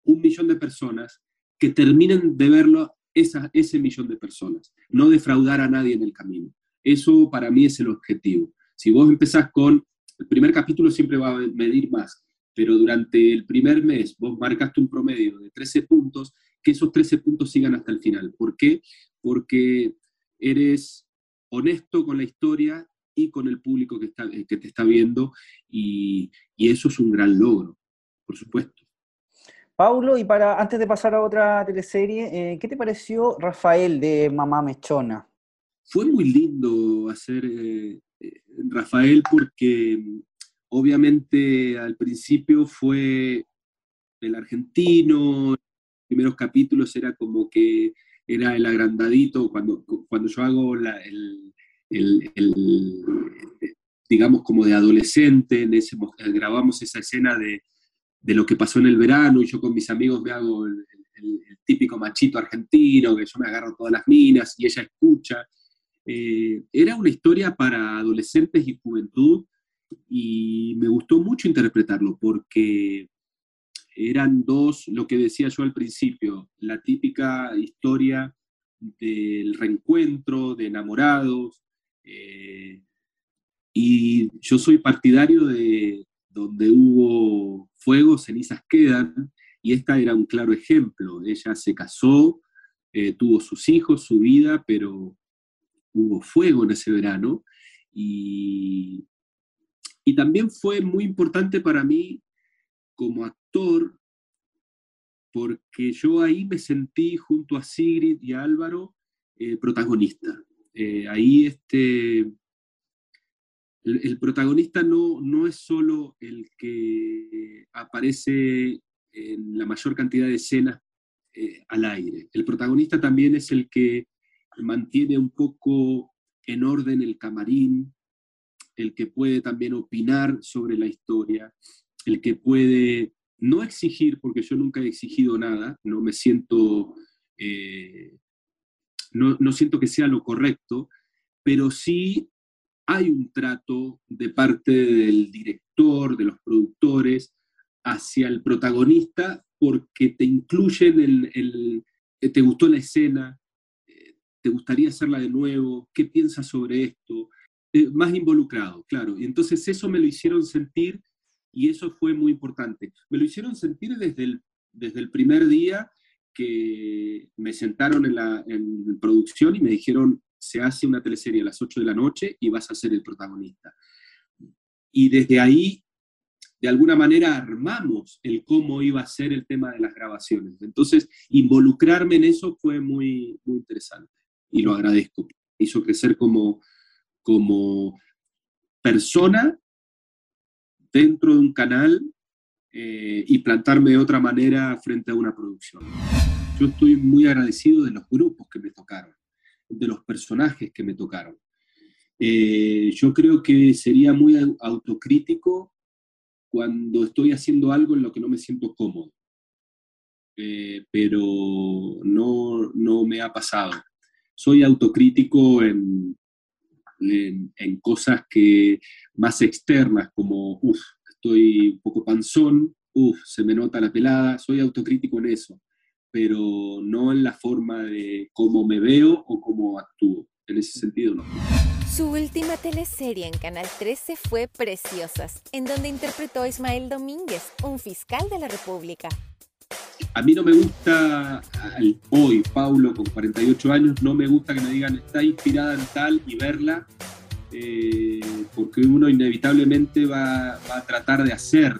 un millón de personas, que terminen de verlo esa, ese millón de personas. No defraudar a nadie en el camino. Eso para mí es el objetivo. Si vos empezás con, el primer capítulo siempre va a medir más, pero durante el primer mes vos marcaste un promedio de 13 puntos, que esos 13 puntos sigan hasta el final. ¿Por qué? Porque eres honesto con la historia y con el público que, está, que te está viendo y, eso es un gran logro, por supuesto. Paulo, y para antes de pasar a otra teleserie, eh, ¿qué te pareció Rafael de Mamá Mechona? Fue muy lindo hacer eh, eh, Rafael porque obviamente al principio fue el argentino, los primeros capítulos era como que era el agrandadito, cuando, cuando yo hago el, digamos como de adolescente, en ese, grabamos esa escena de, lo que pasó en el verano y yo con mis amigos me hago el, típico machito argentino, que yo me agarro todas las minas y ella escucha. Eh, era una historia para adolescentes y juventud y me gustó mucho interpretarlo porque eran dos, lo que decía yo al principio, la típica historia del reencuentro, de enamorados, eh, y yo soy partidario de donde hubo fuego, cenizas quedan, y esta era un claro ejemplo. Ella se casó, eh, tuvo sus hijos, su vida, pero hubo fuego en ese verano, y, y también fue muy importante para mí como actor, porque yo ahí me sentí junto a Sigrid y a Álvaro eh, protagonista. Eh, ahí este, el, protagonista no, no es solo el que aparece en la mayor cantidad de escenas eh, al aire. El protagonista también es el que mantiene un poco en orden el camarín, el que puede también opinar sobre la historia, el que puede no exigir, porque yo nunca he exigido nada, no me siento, eh, no, no siento que sea lo correcto, pero sí hay un trato de parte del director, de los productores, hacia el protagonista, porque te incluyen el, el te gustó la escena, te gustaría hacerla de nuevo, qué piensas sobre esto, eh, más involucrado, claro. Y entonces eso me lo hicieron sentir y eso fue muy importante. Me lo hicieron sentir desde el, desde el primer día que me sentaron en la en producción y me dijeron, se hace una teleserie a las 8 de la noche y vas a ser el protagonista. Y desde ahí, de alguna manera, armamos el cómo iba a ser el tema de las grabaciones. Entonces, involucrarme en eso fue muy, muy interesante y lo agradezco. Hizo crecer como, como persona dentro de un canal eh, y plantarme de otra manera frente a una producción. Yo estoy muy agradecido de los grupos que me tocaron, de los personajes que me tocaron. Eh, yo creo que sería muy autocrítico cuando estoy haciendo algo en lo que no me siento cómodo. Eh, pero no, no me ha pasado. Soy autocrítico en, en, cosas que más externas, como, uff, estoy un poco panzón, uff, se me nota la pelada, soy autocrítico en eso, pero no en la forma de cómo me veo o cómo actúo. En ese sentido, no. Su última teleserie en Canal 13 fue Preciosas, en donde interpretó a Ismael Domínguez, un fiscal de la República. A mí no me gusta, hoy, Paulo, con 48 años, no me gusta que me digan está inspirada en tal y verla, eh, porque uno inevitablemente va, a tratar de hacer.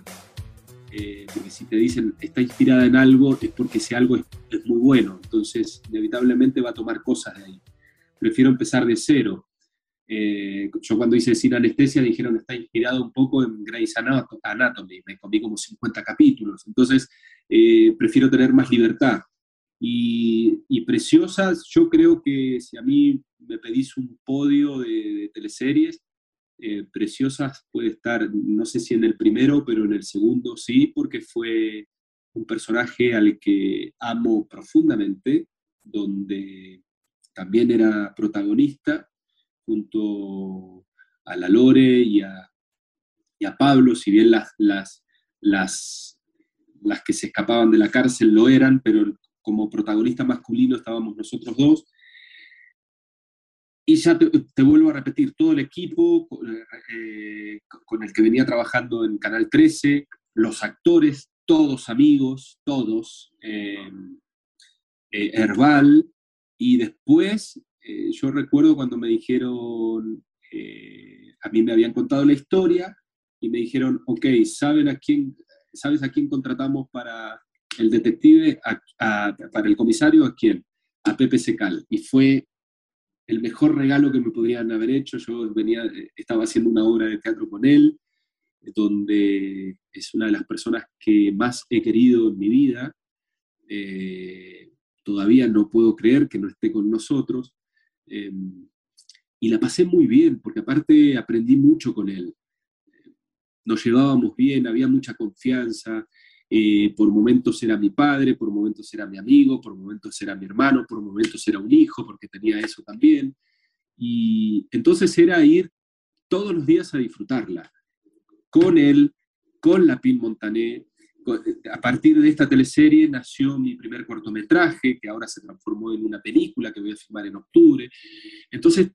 Eh, porque si te dicen está inspirada en algo, es porque ese algo es, muy bueno, entonces inevitablemente va a tomar cosas de ahí. prefiero empezar de cero. Eh, yo cuando hice Sin Anestesia dijeron está inspirado un poco en Grey's Anatomy, me comí como 50 capítulos, entonces eh, prefiero tener más libertad. Y, Preciosas, yo creo que si a mí me pedís un podio de, teleseries, eh, Preciosas puede estar, no sé si en el primero, pero en el segundo sí, porque fue un personaje al que amo profundamente, donde también era protagonista junto a la Lore y a, Pablo, si bien las, las, las que se escapaban de la cárcel lo eran, pero como protagonista masculino estábamos nosotros dos. Y ya te, vuelvo a repetir, todo el equipo eh, con el que venía trabajando en Canal 13, los actores, todos amigos, todos, eh, eh, Herbal, y después yo recuerdo cuando me dijeron, a mí me habían contado la historia y me dijeron, ok, ¿saben a quién, ¿sabes a quién contratamos para, el detective para el comisario, ¿a quién? A Pepe Secal. Y fue el mejor regalo que me podrían haber hecho. Yo venía, estaba haciendo una obra de teatro con él, donde es una de las personas que más he querido en mi vida. Eh, todavía no puedo creer que no esté con nosotros. Em, y la pasé muy bien, porque aparte aprendí mucho con él. Nos llevábamos bien, había mucha confianza. Eh, por momentos era mi padre, por momentos era mi amigo, por momentos era mi hermano, por momentos era un hijo, porque tenía eso también. Y entonces era ir todos los días a disfrutarla, con él, con la Pin Montané. A partir de esta teleserie nació mi primer cortometraje, que ahora se transformó en una película que voy a filmar en octubre. Entonces,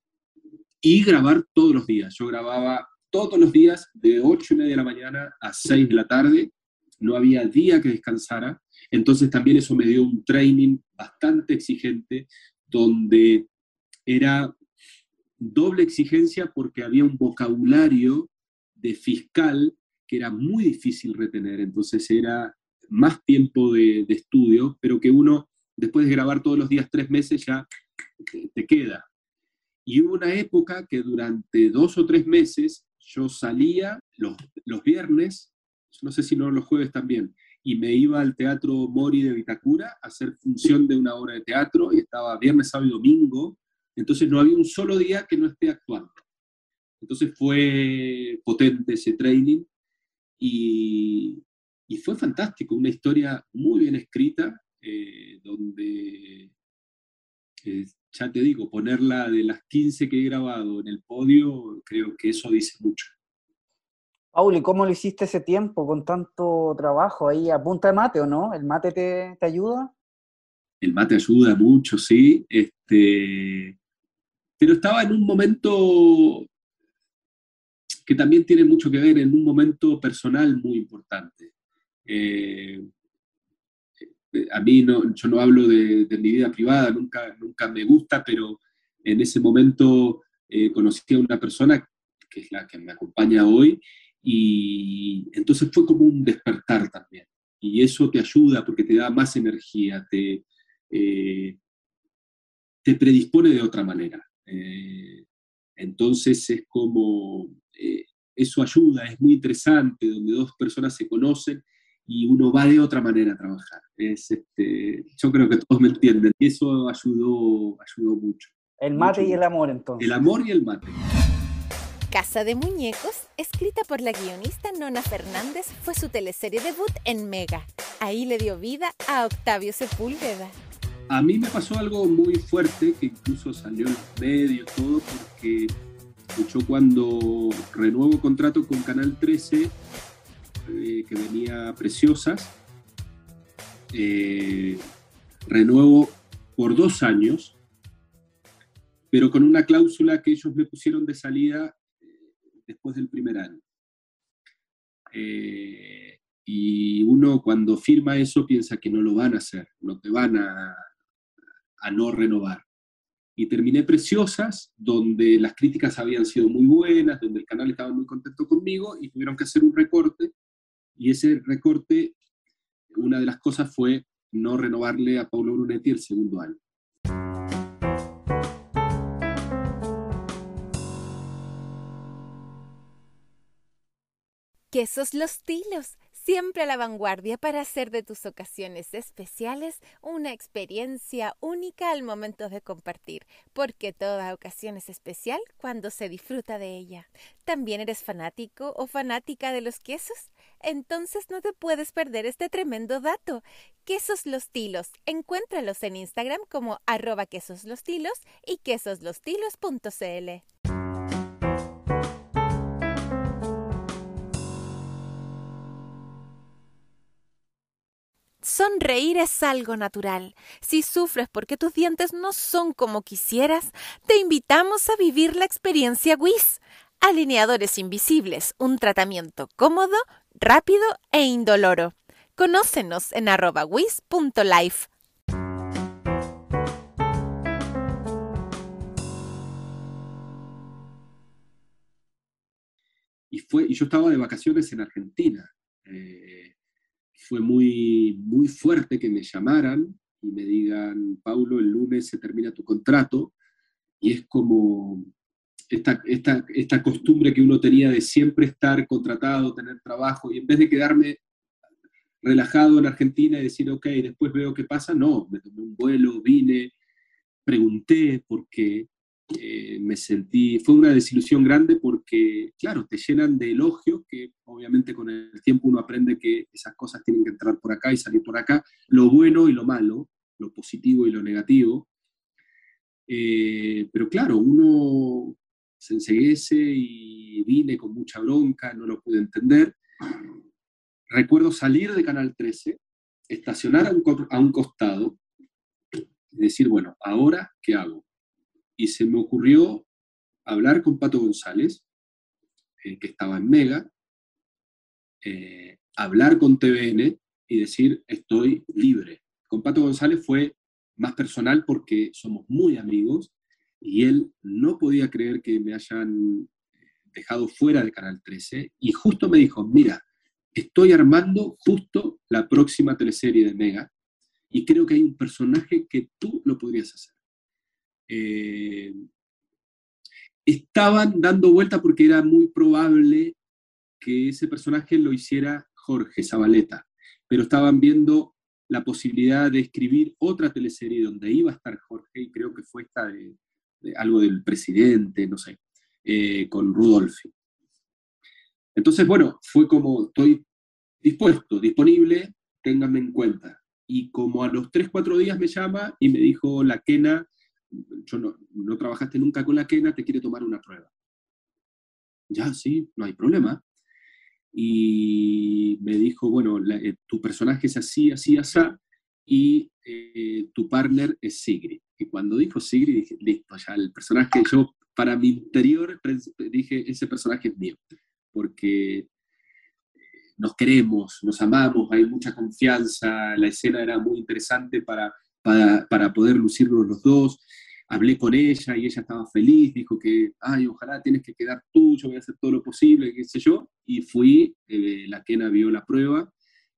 y grabar todos los días. Yo grababa todos los días de 8 y media de la mañana a 6 de la tarde no había día que descansara, entonces también eso me dio un training bastante exigente, donde era doble exigencia porque había un vocabulario de fiscal que era muy difícil retener, entonces era más tiempo de, estudio, pero que uno, después de grabar todos los días tres meses, ya te queda. Y hubo una época que durante dos o tres meses yo salía los, los viernes no sé si no los jueves también, y me iba al Teatro Mori de Vitacura a hacer función de una obra de teatro, y estaba viernes, sábado y domingo, entonces no había un solo día que no esté actuando. Entonces fue potente ese training y, y fue fantástico, una historia muy bien escrita, eh, donde, eh, ya te digo, ponerla de las 15 que he grabado en el podio, creo que eso dice mucho. Pauli, ¿cómo lo hiciste ese tiempo con tanto trabajo ahí a punta de mate o no? ¿El mate te, ayuda? El mate ayuda mucho, sí. Este, pero estaba en un momento que también tiene mucho que ver, en un momento personal muy importante. Eh, a mí no, yo no hablo de, mi vida privada, nunca, nunca me gusta, pero en ese momento eh, conocí a una persona que es la que me acompaña hoy y entonces fue como un despertar también. Y eso te ayuda porque te da más energía, te, eh, te predispone de otra manera. Eh, entonces es como, eh, eso ayuda, es muy interesante, donde dos personas se conocen y uno va de otra manera a trabajar. Es, este, yo creo que todos me entienden y eso ayudó, ayudó mucho. El mate y el amor entonces. El amor y el mate. Casa de Muñecos, escrita por la guionista Nona Fernández, fue su teleserie debut en Mega. Ahí le dio vida a Octavio Sepúlveda. A mí me pasó algo muy fuerte que incluso salió en los medios, todo, porque yo cuando renuevo contrato con Canal 13, eh, que venía Preciosas, eh, renuevo por dos años, pero con una cláusula que ellos me pusieron de salida después del primer año. Eh, y uno cuando firma eso piensa que no lo van a hacer, no te van a, a no renovar. Y terminé Preciosas, donde las críticas habían sido muy buenas, donde el canal estaba muy contento conmigo y tuvieron que hacer un recorte. Y ese recorte, una de las cosas fue no renovarle a Paulo Brunetti el segundo año. Quesos los tilos siempre a la vanguardia para hacer de tus ocasiones especiales una experiencia única al momento de compartir, porque toda ocasión es especial cuando se disfruta de ella. ¿También eres fanático o fanática de los quesos? Entonces no te puedes perder este tremendo dato. Quesos Los Tilos, encuéntralos en Instagram como arroba quesoslostilos y quesoslostilos.cl. Sonreír es algo natural. Si sufres porque tus dientes no son como quisieras, te invitamos a vivir la experiencia WIS. Alineadores invisibles, un tratamiento cómodo, rápido e indoloro. Conócenos en arroba wis.life. Y, fue, y yo estaba de vacaciones en Argentina. Eh, fue muy, muy fuerte que me llamaran y me digan, Paulo, el lunes se termina tu contrato, y es como esta, esta, esta costumbre que uno tenía de siempre estar contratado, tener trabajo, y en vez de quedarme relajado en Argentina y decir, ok, después veo qué pasa, no, me tomé un vuelo, vine, pregunté por qué, eh, me sentí, fue una desilusión grande porque, claro, te llenan de elogios que obviamente con el tiempo uno aprende que esas cosas tienen que entrar por acá y salir por acá, lo bueno y lo malo, lo positivo y lo negativo. Eh, pero claro, uno se enseguece y vine con mucha bronca, no lo pude entender. Recuerdo salir de Canal 13, estacionar a un, a un costado y decir, bueno, ¿ahora qué hago? Y se me ocurrió hablar con Pato González, eh, que estaba en Mega, eh, hablar con TVN y decir, estoy libre. Con Pato González fue más personal porque somos muy amigos y él no podía creer que me hayan dejado fuera de Canal 13 y justo me dijo, mira, estoy armando justo la próxima teleserie de Mega y creo que hay un personaje que tú lo podrías hacer. Eh, estaban dando vuelta porque era muy probable que ese personaje lo hiciera Jorge Zabaleta, pero estaban viendo la posibilidad de escribir otra teleserie donde iba a estar Jorge, y creo que fue esta de, algo del presidente, no sé, eh, con Rudolfi. Entonces, bueno, fue como, estoy dispuesto, disponible, ténganme en cuenta. Y como a los 3, 4 días me llama y me dijo la Kena, yo no, trabajaste nunca con la quena, te quiere tomar una prueba. Ya, sí, no hay problema. Y me dijo, bueno, eh, tu personaje es así, así, así, y eh, tu partner es Sigrid. Y cuando dijo Sigrid, dije, listo, ya el personaje, yo para mi interior dije, ese personaje es mío, porque eh, nos queremos, nos amamos, hay mucha confianza, la escena era muy interesante para para, poder lucirnos los dos. Hablé con ella y ella estaba feliz, dijo que, ay, ojalá tienes que quedar tú, yo voy a hacer todo lo posible, qué sé yo. Y fui, eh, la Kena vio la prueba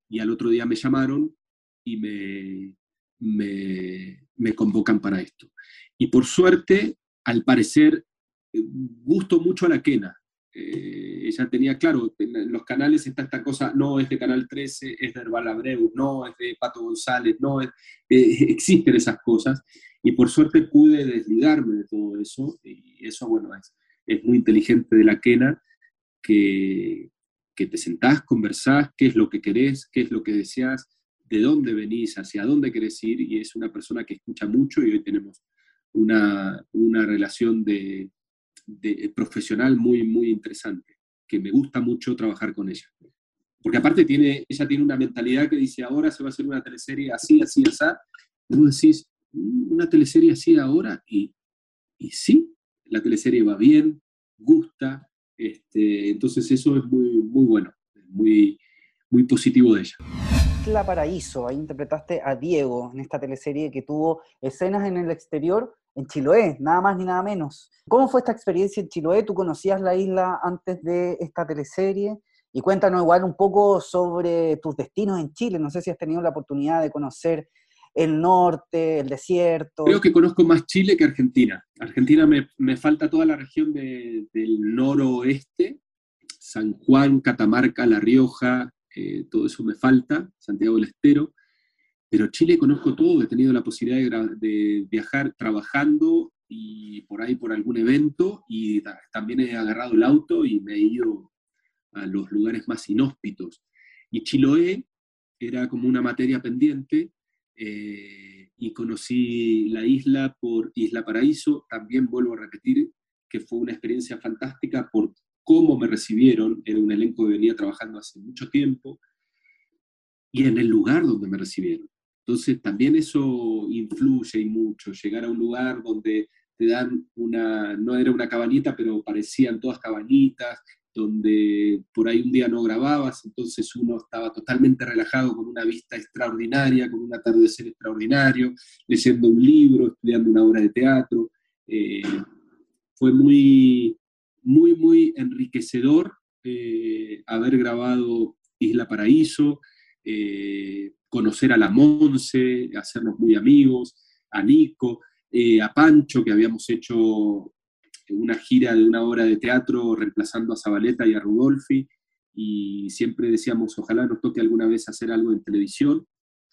y al otro día me llamaron y me, me, me convocan para esto. Y por suerte, al parecer, eh, gustó mucho a la Kena. Eh, ella tenía claro, en los canales está esta cosa, no es de Canal 13, es de Herbal Abreu, no es de Pato González, no es, eh, existen esas cosas, y por suerte pude desligarme de todo eso, y eso, bueno, es, es muy inteligente de la Kena, que, que te sentás, conversás, qué es lo que querés, qué es lo que deseas, de dónde venís, hacia dónde querés ir, y es una persona que escucha mucho, y hoy tenemos una, una relación de de, profesional muy, muy interesante, que me gusta mucho trabajar con ella. Porque aparte tiene, ella tiene una mentalidad que dice, ahora se va a hacer una teleserie así, así, así. Y vos decís, mm, una teleserie así ahora, y, y sí, la teleserie va bien, gusta, este, entonces eso es muy, muy bueno, muy, muy positivo de ella. La Paraíso, ahí interpretaste a Diego en esta teleserie que tuvo escenas en el exterior en Chiloé, nada más ni nada menos. ¿Cómo fue esta experiencia en Chiloé? ¿Tú conocías la isla antes de esta teleserie? Y cuéntanos igual un poco sobre tus destinos en Chile. No sé si has tenido la oportunidad de conocer el norte, el desierto. Creo que conozco más Chile que Argentina. Argentina me, me falta toda la región del noroeste. San Juan, Catamarca, La Rioja, eh, todo eso me falta, Santiago del Estero, pero Chile conozco todo, he tenido la posibilidad de, viajar trabajando y por ahí por algún evento y también he agarrado el auto y me he ido a los lugares más inhóspitos. Y Chiloé era como una materia pendiente eh, y conocí la isla por Isla Paraíso, también vuelvo a repetir que fue una experiencia fantástica por cómo me recibieron, era un elenco que venía trabajando hace mucho tiempo, y en el lugar donde me recibieron. Entonces también eso influye y mucho, llegar a un lugar donde te dan una, no era una cabañita, pero parecían todas cabañitas, donde por ahí un día no grababas, entonces uno estaba totalmente relajado con una vista extraordinaria, con un atardecer extraordinario, leyendo un libro, estudiando una obra de teatro. Eh, fue muy, muy, muy enriquecedor eh, haber grabado Isla Paraíso, eh, conocer a la Monse, hacernos muy amigos, a Nico, eh, a Pancho, que habíamos hecho una gira de una obra de teatro reemplazando a Zabaleta y a Rudolfi, y siempre decíamos, ojalá nos toque alguna vez hacer algo en televisión,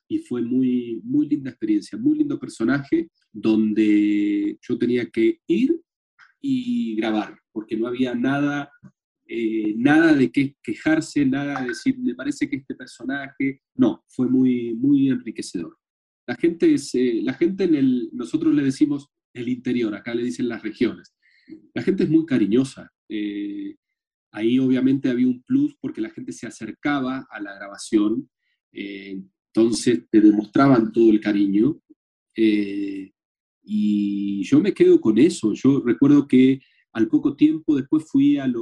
y fue muy, muy linda experiencia, muy lindo personaje, donde yo tenía que ir y grabar, porque no había nada, eh, nada de qué quejarse, nada de decir, me parece que este personaje, no, fue muy, muy enriquecedor. La gente, es, eh, la gente en el, nosotros le decimos el interior, acá le dicen las regiones. La gente es muy cariñosa. Eh, ahí obviamente había un plus porque la gente se acercaba a la grabación, entonces te demostraban todo el cariño. Y yo me quedo con eso. Yo recuerdo que al poco tiempo después fui al,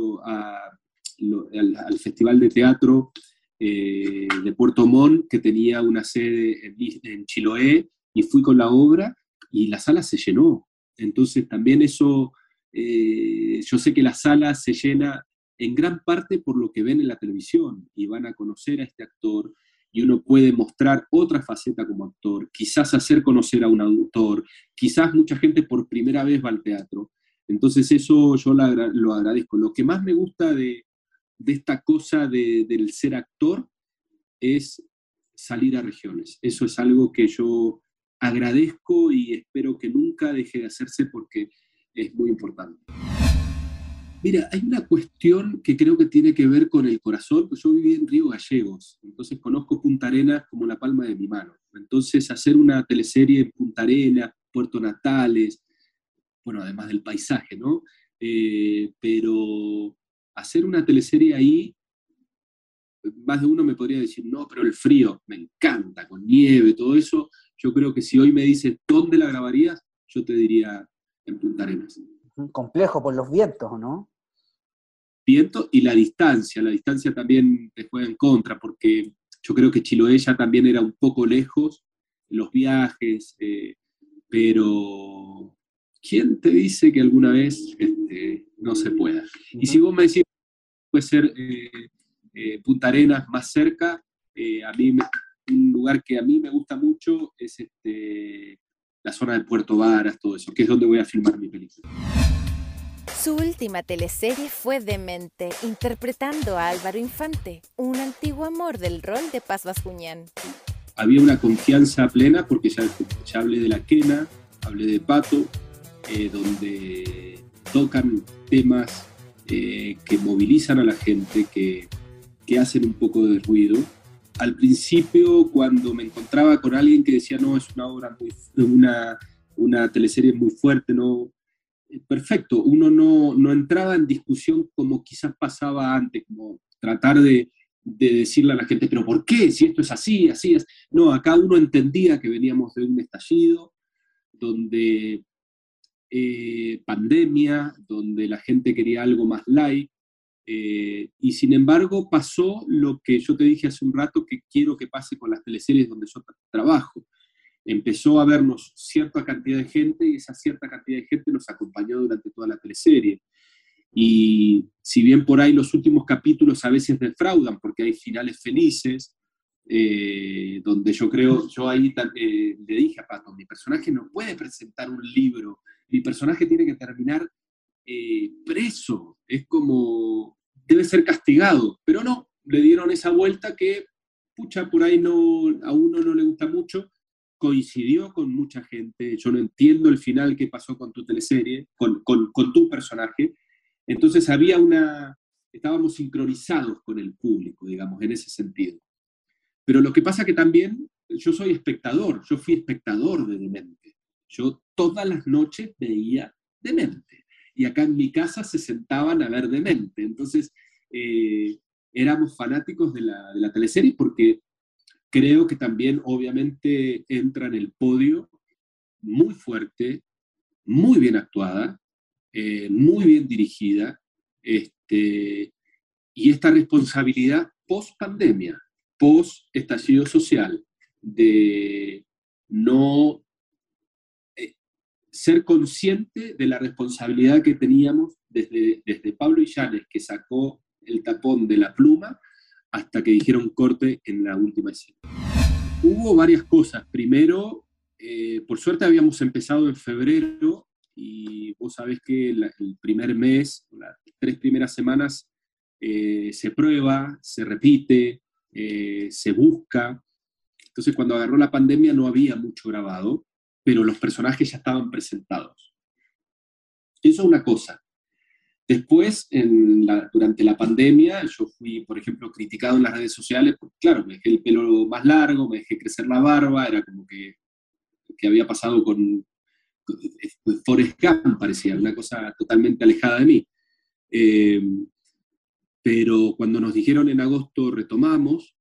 Festival de Teatro eh, de Puerto Montt, que tenía una sede en, Chiloé, y fui con la obra y la sala se llenó. Entonces también eso, eh, yo sé que la sala se llena en gran parte por lo que ven en la televisión y van a conocer a este actor y uno puede mostrar otra faceta como actor, quizás hacer conocer a un autor, quizás mucha gente por primera vez va al teatro. Entonces eso yo lo agradezco. Lo que más me gusta de, esta cosa del ser actor es salir a regiones. Eso es algo que yo agradezco y espero que nunca deje de hacerse porque es muy importante. Mira, hay una cuestión que creo que tiene que ver con el corazón, pues yo viví en Río Gallegos, entonces conozco Punta Arenas como la palma de mi mano. Entonces hacer una teleserie en Punta Arenas, Puerto Natales, bueno, además del paisaje, ¿no? Eh, pero hacer una teleserie ahí, más de uno me podría decir, no, pero el frío, me encanta, con nieve, todo eso. Yo creo que si hoy me dices, ¿dónde la grabarías? Yo te diría en Punta Arenas. Complejo por los vientos, ¿no? viento y la distancia. La distancia también te juega en contra, porque yo creo que Chiloé ya también era un poco lejos, los viajes, eh, pero ¿quién te dice que alguna vez este, no se pueda? Y si vos me decís, puede ser eh, eh, Punta Arenas más cerca, a mí un lugar que a mí me gusta mucho es este, la zona de Puerto Varas, todo eso, que es donde voy a filmar mi película. Su última teleserie fue Demente, interpretando a Álvaro Infante, un antiguo amor del rol de Paz Bascuñán. Había una confianza plena porque ya, hablé de la quena, hablé de Pato, eh, donde tocan temas eh, que movilizan a la gente, que, que hacen un poco de ruido. Al principio, cuando me encontraba con alguien que decía, no, es una obra muy, una, una teleserie muy fuerte, no, perfecto, uno no, entraba en discusión como quizás pasaba antes, como tratar de, decirle a la gente, pero ¿por qué? Si esto es así, así es. No, acá uno entendía que veníamos de un estallido, donde eh, pandemia, donde la gente quería algo más light, eh, y sin embargo pasó lo que yo te dije hace un rato que quiero que pase con las teleseries donde yo trabajo empezó a vernos cierta cantidad de gente y esa cierta cantidad de gente nos acompañó durante toda la teleserie. Y si bien por ahí los últimos capítulos a veces defraudan porque hay finales felices, eh, donde yo creo, yo ahí eh, le dije a Pato, mi personaje no puede presentar un libro, mi personaje tiene que terminar eh, preso, es como debe ser castigado, pero no, le dieron esa vuelta que, pucha, por ahí no, a uno no le gusta mucho, coincidió con mucha gente, yo no entiendo el final que pasó con tu teleserie, con, con tu personaje, entonces había una, estábamos sincronizados con el público, digamos, en ese sentido. Pero lo que pasa que también yo soy espectador, yo fui espectador de Demente. Yo todas las noches veía Demente. Y acá en mi casa se sentaban a ver Demente. Entonces, eh, éramos fanáticos de la, de la teleserie porque creo que también obviamente entra en el podio muy fuerte, muy bien actuada, eh, muy bien dirigida, este, y esta responsabilidad post pandemia, post estallido social, de no ser consciente de la responsabilidad que teníamos desde, desde Pablo Illanes, que sacó el tapón de la pluma, hasta que dijeron corte en la última escena. Hubo varias cosas. Primero, eh, por suerte habíamos empezado en febrero y vos sabés que el primer mes, las tres primeras semanas, eh, se prueba, se repite, eh, se busca. Entonces, cuando agarró la pandemia no había mucho grabado, pero los personajes ya estaban presentados. Eso es una cosa. Después, durante la pandemia, yo fui, por ejemplo, criticado en las redes sociales, porque claro, me dejé el pelo más largo, me dejé crecer la barba, era como que, que había pasado con, Forrest Gump parecía, una cosa totalmente alejada de mí. Eh, pero cuando nos dijeron en agosto retomamos,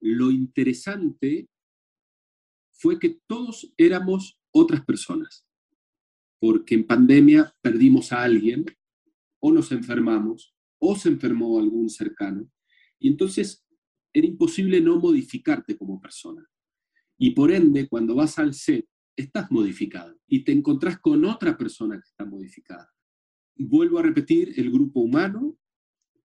lo interesante fue que todos éramos otras personas, porque en pandemia perdimos a alguien, o nos enfermamos, o se enfermó algún cercano, y entonces era imposible no modificarte como persona. Y por ende, cuando vas al set estás modificado y te encontrás con otra persona que está modificada. Vuelvo a repetir, el grupo humano,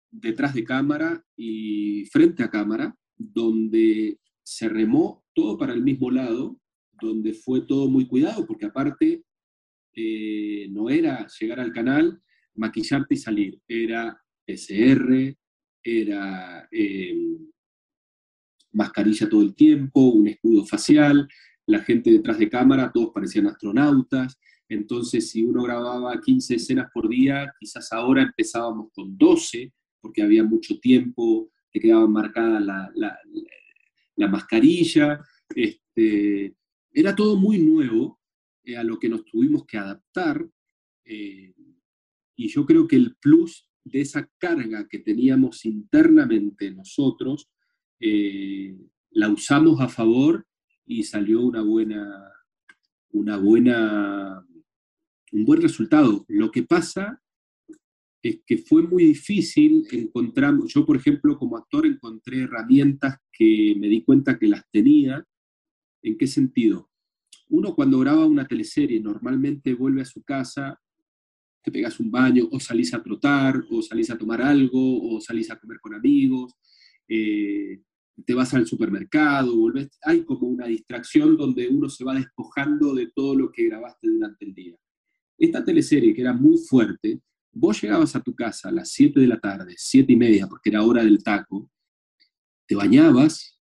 detrás de cámara y frente a cámara, donde se remó todo para el mismo lado, donde fue todo muy cuidado, porque aparte eh, no era llegar al canal, maquillarte y salir, era SR, era eh, mascarilla todo el tiempo, un escudo facial, la gente detrás de cámara, todos parecían astronautas. Entonces, si uno grababa 15 escenas por día, quizás ahora empezábamos con 12, porque había mucho tiempo, te quedaba marcada la, la, mascarilla. Este, era todo muy nuevo eh, a lo que nos tuvimos que adaptar. Eh, y yo creo que el plus de esa carga que teníamos internamente nosotros, eh, la usamos a favor y salió una buena, una buena, un buen resultado. Lo que pasa es que fue muy difícil encontrar, yo por ejemplo como actor encontré herramientas que me di cuenta que las tenía. ¿En qué sentido? Uno cuando graba una teleserie normalmente vuelve a su casa, te pegas un baño o salís a trotar o salís a tomar algo o salís a comer con amigos. Eh, te vas al supermercado, volvés, hay como una distracción donde uno se va despojando de todo lo que grabaste durante el día. Esta teleserie, que era muy fuerte, vos llegabas a tu casa a las 7 de la tarde, 7 y media, porque era hora del taco, te bañabas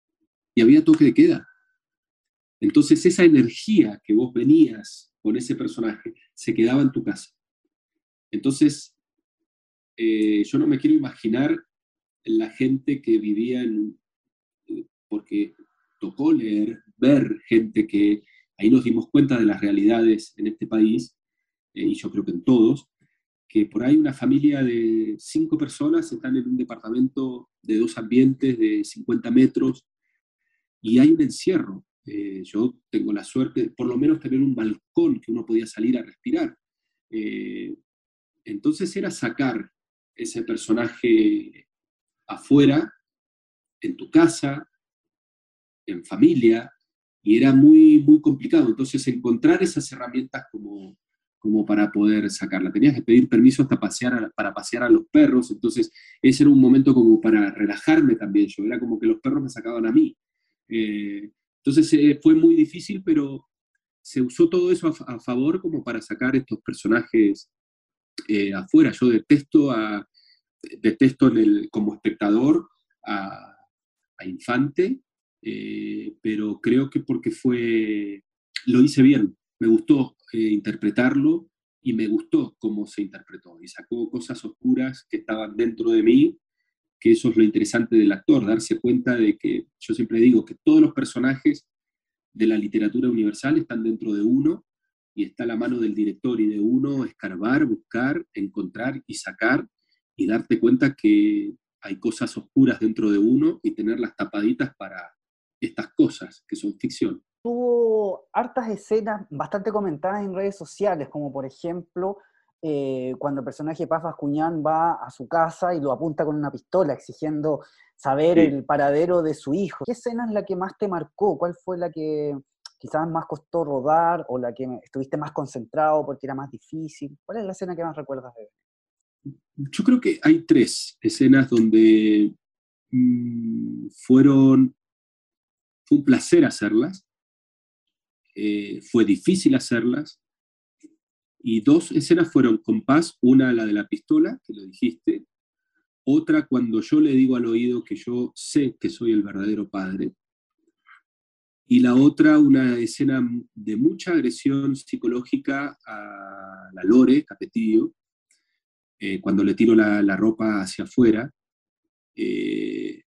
y había toque de queda. Entonces esa energía que vos venías con ese personaje se quedaba en tu casa. Entonces, eh, yo no me quiero imaginar la gente que vivía en, porque tocó leer, ver gente que ahí nos dimos cuenta de las realidades en este país, eh, y yo creo que en todos, que por ahí una familia de cinco personas están en un departamento de dos ambientes de 50 metros y hay un encierro. Eh, yo tengo la suerte de por lo menos tener un balcón que uno podía salir a respirar. Eh, entonces era sacar ese personaje afuera, en tu casa, en familia, y era muy, muy complicado. Entonces, encontrar esas herramientas como, como para poder sacarla. Tenías que pedir permiso hasta pasear para pasear a los perros, entonces ese era un momento como para relajarme también yo, era como que los perros me sacaban a mí. Eh, entonces eh, fue muy difícil, pero se usó todo eso a, favor como para sacar estos personajes eh, afuera. Yo detesto a, detesto el, como espectador a, Infante, eh, pero creo que porque fue, lo hice bien, me gustó interpretarlo y me gustó cómo se interpretó y sacó cosas oscuras que estaban dentro de mí, que eso es lo interesante del actor, darse cuenta de que yo siempre digo que todos los personajes de la literatura universal están dentro de uno y está la mano del director y de uno escarbar, buscar, encontrar y sacar y darte cuenta que hay cosas oscuras dentro de uno y tenerlas tapaditas para estas cosas que son ficción. Tuvo hartas escenas bastante comentadas en redes sociales, como por ejemplo eh, cuando el personaje Paz Cuñán va a su casa y lo apunta con una pistola, exigiendo saber el paradero de su hijo. ¿Qué escena es la que más te marcó? ¿Cuál fue la que quizás más costó rodar o la que estuviste más concentrado porque era más difícil? ¿Cuál es la escena que más recuerdas de él? Yo creo que hay tres escenas donde mm, fueron, fue un placer hacerlas, eh, fue difícil hacerlas, y dos escenas fueron con Paz, una la de la pistola, que lo dijiste, otra cuando yo le digo al oído que yo sé que soy el verdadero padre, y la otra una escena de mucha agresión psicológica a la Lore, Capetillo, eh, cuando le tiro la, ropa hacia afuera. Eh,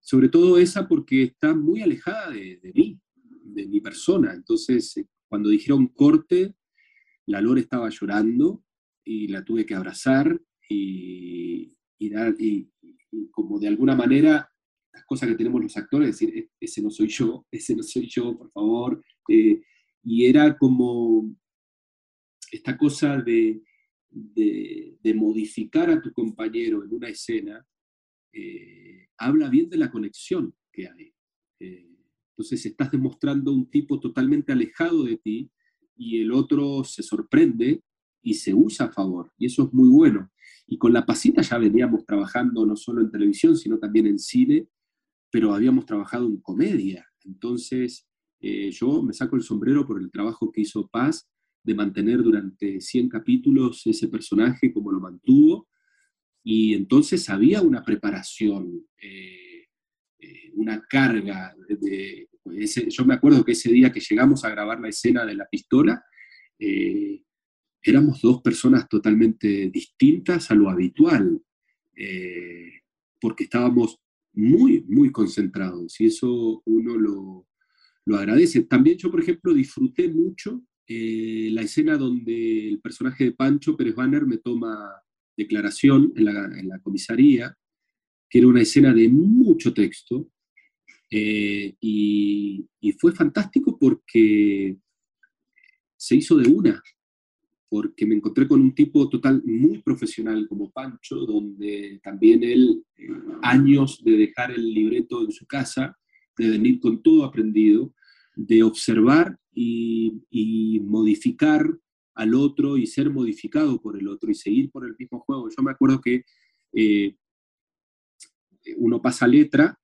sobre todo esa porque está muy alejada de mí, mi persona. Entonces, eh, cuando dijeron corte, la Lore estaba llorando y la tuve que abrazar y, dar, y, como de alguna manera las cosas que tenemos los actores, decir, e-, ese no soy yo, ese no soy yo, por favor. Eh, y era como esta cosa de, de, modificar a tu compañero en una escena, eh, habla bien de la conexión que hay. Entonces estás demostrando un tipo totalmente alejado de ti, y el otro se sorprende y se usa a favor. Y eso es muy bueno. Y con La Pasita ya veníamos trabajando no solo en televisión, sino también en cine, pero habíamos trabajado en comedia. Entonces, eh, yo me saco el sombrero por el trabajo que hizo Paz de mantener durante 100 capítulos ese personaje como lo mantuvo. Y entonces había una preparación, eh, eh, una carga de, yo me acuerdo que ese día que llegamos a grabar la escena de la pistola, eh, éramos dos personas totalmente distintas a lo habitual, eh, porque estábamos muy, muy concentrados y eso uno lo, agradece. También yo, por ejemplo, disfruté mucho la escena donde el personaje de Pancho Pérez Banner me toma declaración en la, en la comisaría, que era una escena de mucho texto, eh, y, fue fantástico porque se hizo de una, porque me encontré con un tipo total muy profesional como Pancho, donde también él, eh, años de dejar el libreto en su casa, de venir con todo aprendido, de observar y, modificar al otro y ser modificado por el otro y seguir por el mismo juego. Yo me acuerdo que eh, uno pasa letra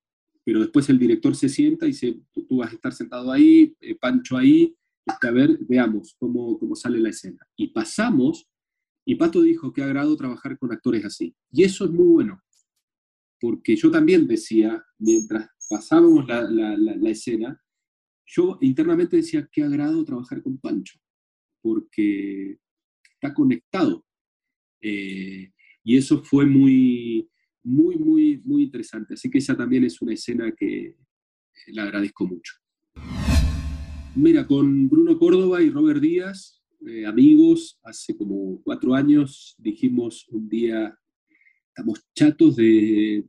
pero después el director se sienta y dice, tú, vas a estar sentado ahí, eh, Pancho ahí, a ver, veamos cómo, cómo sale la escena. Y pasamos, y Pato dijo que agrado trabajar con actores así. Y eso es muy bueno, porque yo también decía, mientras pasábamos la, la, la, escena, yo internamente decía, qué agrado trabajar con Pancho, porque está conectado. Eh, y eso fue muy, muy, muy, muy interesante. Así que esa también es una escena que le agradezco mucho. Mira, con Bruno Córdoba y Robert Díaz, eh, amigos, hace como cuatro años dijimos un día, estamos chatos de,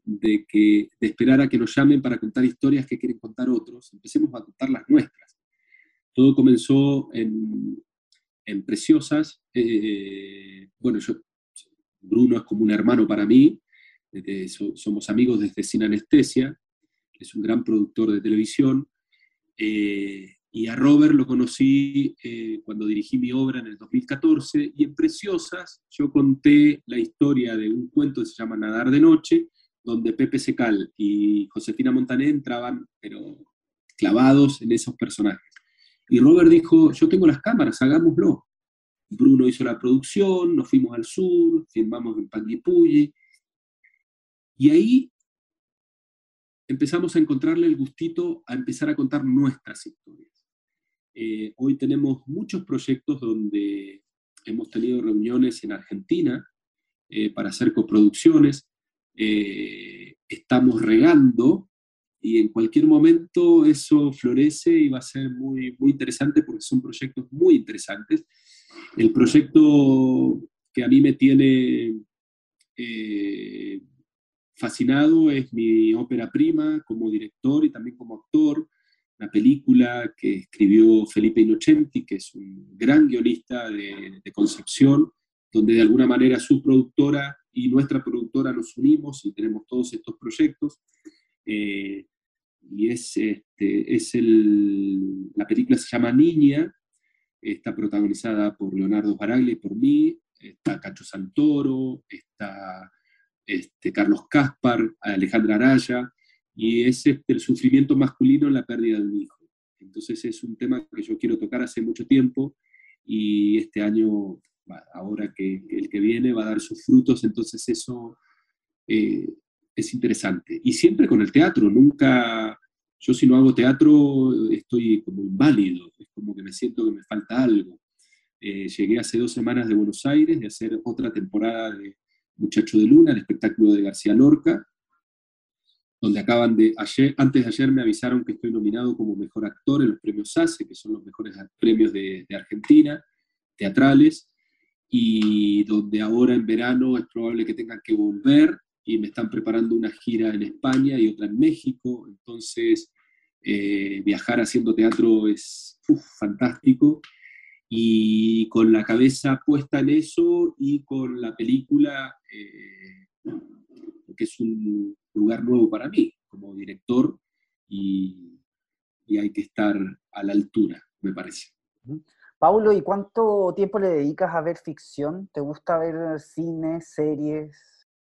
que, de esperar a que nos llamen para contar historias que quieren contar otros, empecemos a contar las nuestras. Todo comenzó en, en Preciosas. Eh, bueno, yo, Bruno es como un hermano para mí, somos amigos desde Sin Anestesia, es un gran productor de televisión, eh, y a Robert lo conocí eh, cuando dirigí mi obra en el 2014, y en Preciosas yo conté la historia de un cuento que se llama Nadar de Noche, donde Pepe Secal y Josefina Montané entraban, pero clavados en esos personajes. Y Robert dijo, yo tengo las cámaras, hagámoslo. Bruno hizo la producción, nos fuimos al sur, filmamos en Panguipulli, Y ahí empezamos a encontrarle el gustito a empezar a contar nuestras historias. Eh, hoy tenemos muchos proyectos donde hemos tenido reuniones en Argentina eh, para hacer coproducciones. Eh, estamos regando y en cualquier momento eso florece y va a ser muy, muy interesante porque son proyectos muy interesantes. El proyecto que a mí me tiene fascinado es mi ópera prima como director y también como actor, una película que escribió Felipe Innocenti, que es un gran guionista de, Concepción, donde de alguna manera su productora y nuestra productora nos unimos y tenemos todos estos proyectos. Eh, y es, este, es el, la película se llama Niña, está protagonizada por Leonardo Baraglia y por mí, está Cacho Santoro, está este, Carlos Caspar, Alejandra Araya, y es este, el sufrimiento masculino en la pérdida de un hijo. Entonces es un tema que yo quiero tocar hace mucho tiempo y este año, ahora que, el que viene, va a dar sus frutos, entonces eso eh, es interesante. Y siempre con el teatro, nunca, yo si no hago teatro estoy como inválido, es como que me siento que me falta algo. Eh, llegué hace dos semanas de Buenos Aires de hacer otra temporada de Muchacho de Luna, el espectáculo de García Lorca, donde acaban de ayer, antes de ayer me avisaron que estoy nominado como mejor actor en los premios ACE, que son los mejores premios de, Argentina, teatrales, y donde ahora en verano es probable que tengan que volver y me están preparando una gira en España y otra en México, entonces eh, viajar haciendo teatro es fantástico y con la cabeza puesta en eso y con la película, eh, que es un lugar nuevo para mí como director y, hay que estar a la altura, me parece. Paulo, ¿y cuánto tiempo le dedicas a ver ficción? ¿Te gusta ver cine, series?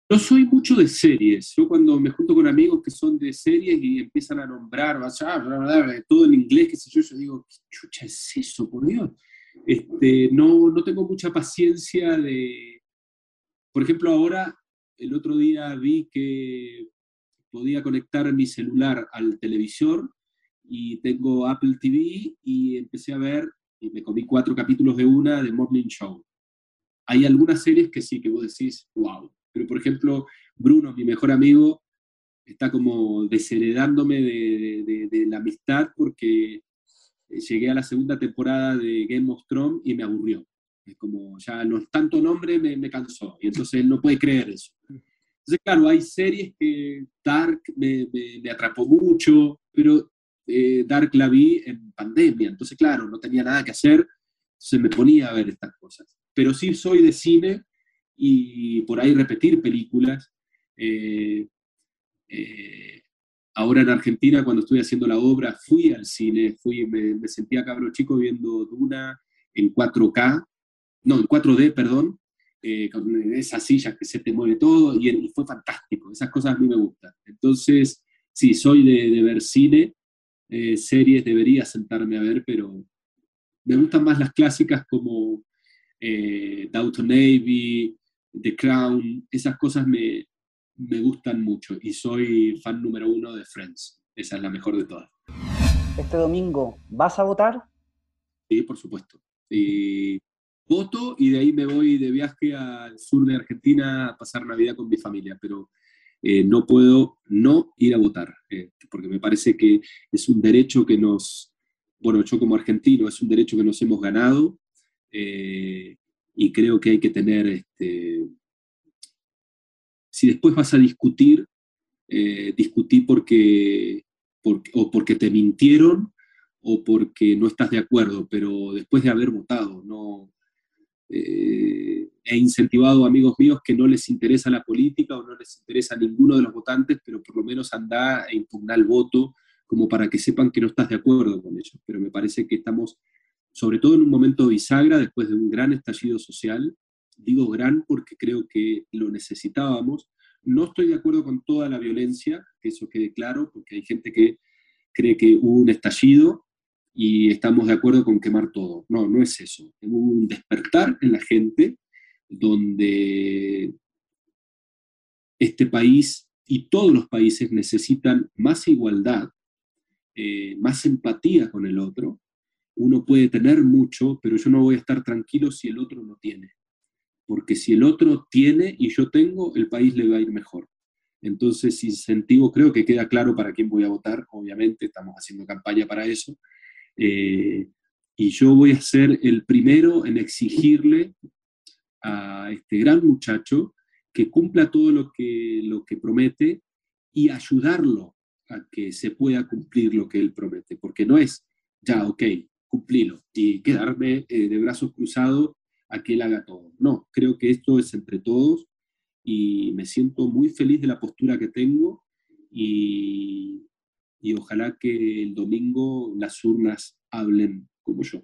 No soy mucho de series. Yo cuando me junto con amigos que son de series y empiezan a nombrar, todo en inglés, qué sé yo, yo digo, ¿qué chucha es eso, por Dios? Este, no, no tengo mucha paciencia de... Por ejemplo, ahora, el otro día vi que podía conectar mi celular al televisor y tengo Apple TV y empecé a ver, y me comí cuatro capítulos de una de Morning Show. Hay algunas series que sí, que vos decís, wow. Pero por ejemplo, Bruno, mi mejor amigo, está como desheredándome de, de la amistad porque llegué a la segunda temporada de Game of Thrones y me aburrió. Es como, ya no tanto nombre me, me cansó. Y entonces él no puede creer eso. Entonces, claro, hay series que Dark me, me, atrapó mucho, pero eh, Dark la vi en pandemia. Entonces, claro, no tenía nada que hacer, se me ponía a ver estas cosas. Pero sí soy de cine y por ahí repetir películas. Eh, eh, Ahora en Argentina, cuando estuve haciendo la obra, fui al cine, fui, me, me sentía cabro chico viendo Duna en 4K, no, en 4D, perdón, eh, con esa silla que se te mueve todo, y, fue fantástico, esas cosas a mí me gustan. Entonces, sí, soy de, ver cine, eh, series debería sentarme a ver, pero me gustan más las clásicas como eh, Downton Navy, The Crown, esas cosas me, me gustan mucho y soy fan número uno de Friends. Esa es la mejor de todas. Este domingo, ¿vas a votar? Sí, por supuesto. Y voto y de ahí me voy de viaje al sur de Argentina a pasar Navidad con mi familia, pero eh, no puedo no ir a votar, eh, porque me parece que es un derecho que nos, bueno, yo como argentino, es un derecho que nos hemos ganado eh, y creo que hay que tener este, si después vas a discutir, eh, discutí porque, o porque te mintieron o porque no estás de acuerdo, pero después de haber votado, no eh, he incentivado a amigos míos que no les interesa la política o no les interesa ninguno de los votantes, pero por lo menos anda e impugnar el voto como para que sepan que no estás de acuerdo con ellos. Pero me parece que estamos, sobre todo en un momento bisagra, después de un gran estallido social, Digo gran porque creo que lo necesitábamos. No estoy de acuerdo con toda la violencia, que eso quede claro, porque hay gente que cree que hubo un estallido y estamos de acuerdo con quemar todo. No, no es eso. Hubo un despertar en la gente donde este país y todos los países necesitan más igualdad, eh, más empatía con el otro. Uno puede tener mucho, pero yo no voy a estar tranquilo si el otro no tiene. Porque si el otro tiene y yo tengo, el país le va a ir mejor. Entonces, incentivo, creo que queda claro para quién voy a votar, obviamente, estamos haciendo campaña para eso. Eh, y yo voy a ser el primero en exigirle a este gran muchacho que cumpla todo lo que, lo que promete y ayudarlo a que se pueda cumplir lo que él promete, porque no es, ya, ok, cumplilo y quedarme eh, de brazos cruzados a que él haga todo. No, creo que esto es entre todos y me siento muy feliz de la postura que tengo y, y ojalá que el domingo las urnas hablen como yo.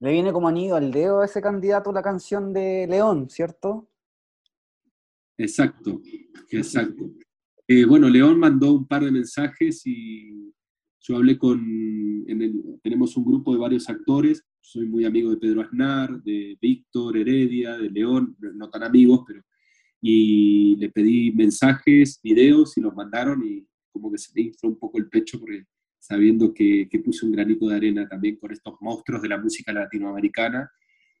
Le viene como anillo al dedo a ese candidato la canción de León, ¿cierto? Exacto, exacto. Eh, bueno, León mandó un par de mensajes y yo hablé con, tenemos un grupo de varios actores, soy muy amigo de Pedro Aznar, de Víctor Heredia, de León, no tan amigos, pero, y le pedí mensajes, videos y los mandaron y como que se me infló un poco el pecho porque sabiendo que, que puse un granito de arena también con estos monstruos de la música latinoamericana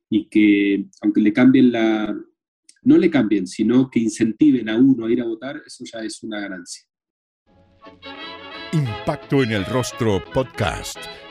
y que aunque le cambien la, no le cambien, sino que incentiven a uno a ir a votar, eso ya es una ganancia. Impacto en el Rostro Podcast